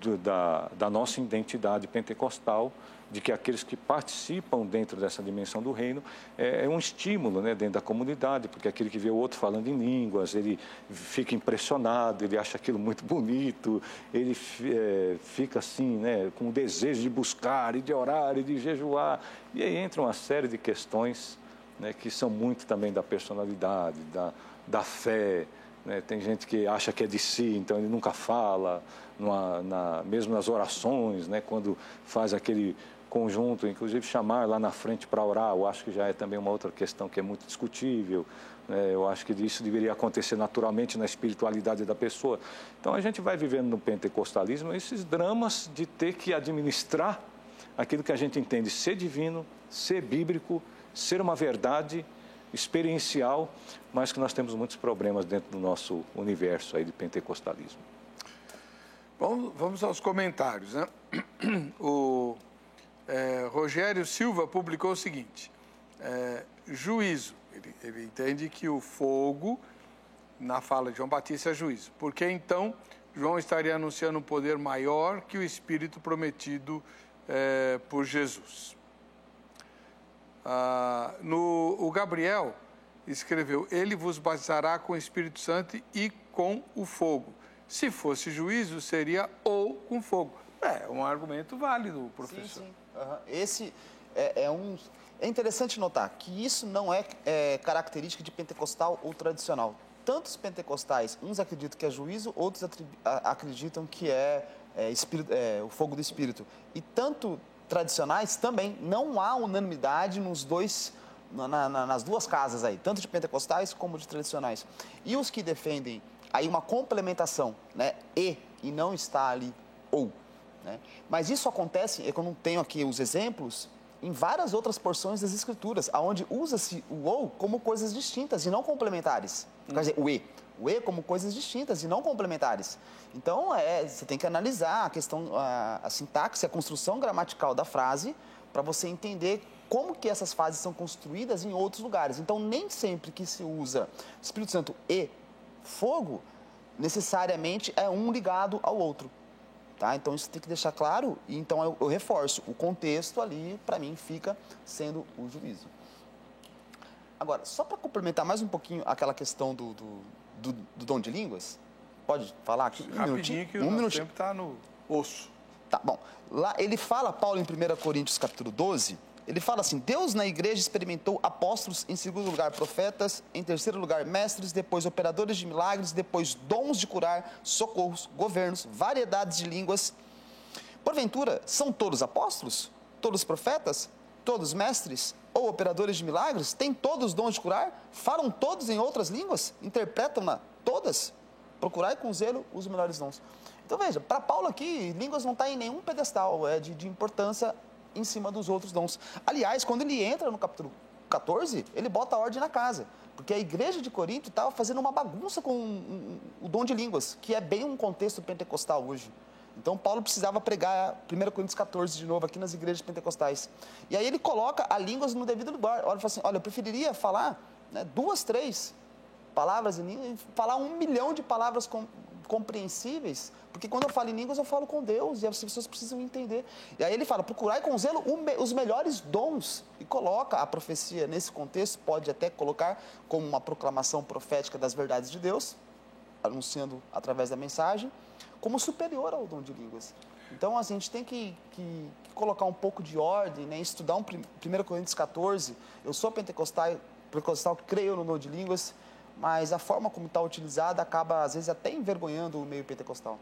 do, da, da nossa identidade pentecostal, de que aqueles que participam dentro dessa dimensão do reino é, é, um estímulo né, dentro da comunidade, porque aquele que vê o outro falando em línguas, ele fica impressionado, ele acha aquilo muito bonito, ele é, fica assim, né, com o desejo de buscar e de orar e de jejuar. E aí entra uma série de questões né, que são muito também da personalidade, da, da fé. Né? Tem gente que acha que é de si, então ele nunca fala, numa, na, mesmo nas orações, né, quando faz aquele conjunto, inclusive chamar lá na frente para orar, eu acho que já é também uma outra questão que é muito discutível. Né? Eu acho que isso deveria acontecer naturalmente na espiritualidade da pessoa. Então a gente vai vivendo no pentecostalismo esses dramas de ter que administrar aquilo que a gente entende ser divino, ser bíblico, ser uma verdade experiencial, mas que nós temos muitos problemas dentro do nosso universo aí de pentecostalismo. Bom, vamos aos comentários. Né? O é, Rogério Silva publicou o seguinte: é, juízo. Ele, ele, entende que o fogo, na fala de João Batista, é juízo. Porque então João estaria anunciando um poder maior que o Espírito prometido é, por Jesus. Ah, no, o Gabriel escreveu: Ele vos batizará com o Espírito Santo e com o fogo. Se fosse juízo, seria ou com fogo. É um argumento válido, professor. Sim, sim. Uhum. Esse é, é, um. É interessante notar que isso não é, é característica de pentecostal ou tradicional. Tantos pentecostais, uns acreditam que é juízo, outros acreditam que é, é, espírito, é, o fogo do Espírito. E tanto tradicionais também não há unanimidade nos dois, na, na, nas duas casas aí, tanto de pentecostais como de tradicionais. E os que defendem aí uma complementação, né, e, e não está ali ou. Né? Mas isso acontece, é eu não tenho aqui os exemplos, em várias outras porções das Escrituras, onde usa-se o ou como coisas distintas e não complementares. Hum. Quer dizer, o e. O e como coisas distintas e não complementares. Então, é, você tem que analisar a questão, a, a sintaxe, a construção gramatical da frase, para você entender como que essas frases são construídas em outros lugares. Então, nem sempre que se usa Espírito Santo e fogo, necessariamente é um ligado ao outro. Tá? Então isso tem que deixar claro, e então eu, eu reforço, o contexto ali, para mim, fica sendo o juízo. Agora, só para complementar mais um pouquinho aquela questão do, do, do, do dom de línguas, pode falar aqui? Um Rapidinho que o um minutinho. tempo está no osso. Tá bom. Lá ele fala, Paulo, em 1 Coríntios capítulo 12, ele fala assim: Deus na igreja experimentou apóstolos, em segundo lugar profetas, em terceiro lugar mestres, depois operadores de milagres, depois dons de curar, socorros, governos, variedades de línguas. Porventura, são todos apóstolos? Todos profetas? Todos mestres? Ou operadores de milagres? Têm todos dons de curar? Falam todos em outras línguas? Interpretam-na todas? Procurai com zelo os melhores dons. Então veja, para Paulo aqui, línguas não está em nenhum pedestal é de, de importância em cima dos outros dons. Aliás, quando ele entra no capítulo 14, ele bota a ordem na casa. Porque a igreja de Corinto estava fazendo uma bagunça com o dom de línguas, que é bem um contexto pentecostal hoje. Então, Paulo precisava pregar 1 Coríntios 14 de novo aqui nas igrejas pentecostais. E aí ele coloca a línguas no devido lugar. Olha, assim, olha eu preferiria falar né, duas, três palavras em língua, falar um milhão de palavras com, compreensíveis, porque quando eu falo em línguas eu falo com Deus e as pessoas precisam entender. E aí ele fala: procurar com zelo os melhores dons e coloca a profecia nesse contexto, pode até colocar como uma proclamação profética das verdades de Deus, anunciando através da mensagem, como superior ao dom de línguas. Então a gente tem que, que, que colocar um pouco de ordem, né? estudar um 1 Coríntios 14. Eu sou pentecostal, pentecostal, creio no dom de línguas mas a forma como está utilizada acaba, às vezes, até envergonhando o meio pentecostal.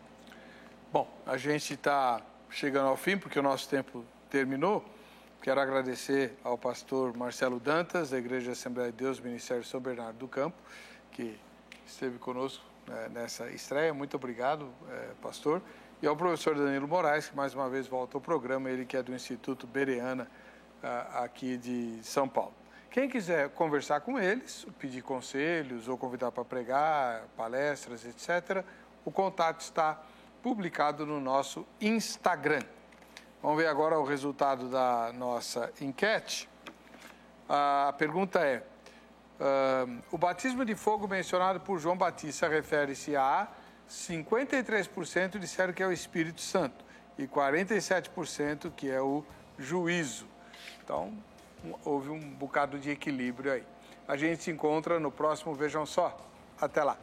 Bom, a gente está chegando ao fim, porque o nosso tempo terminou. Quero agradecer ao pastor Marcelo Dantas, da Igreja Assembleia de Deus, Ministério São Bernardo do Campo, que esteve conosco né, nessa estreia. Muito obrigado, é, pastor. E ao professor Danilo Moraes, que mais uma vez volta ao programa, ele que é do Instituto Bereana, aqui de São Paulo. Quem quiser conversar com eles, pedir conselhos ou convidar para pregar, palestras, etc., o contato está publicado no nosso Instagram. Vamos ver agora o resultado da nossa enquete. A pergunta é: uh, o batismo de fogo mencionado por João Batista refere-se a 53% disseram que é o Espírito Santo e 47% que é o juízo. Então, houve um bocado de equilíbrio aí. A gente se encontra no próximo Vejam Só. Até lá!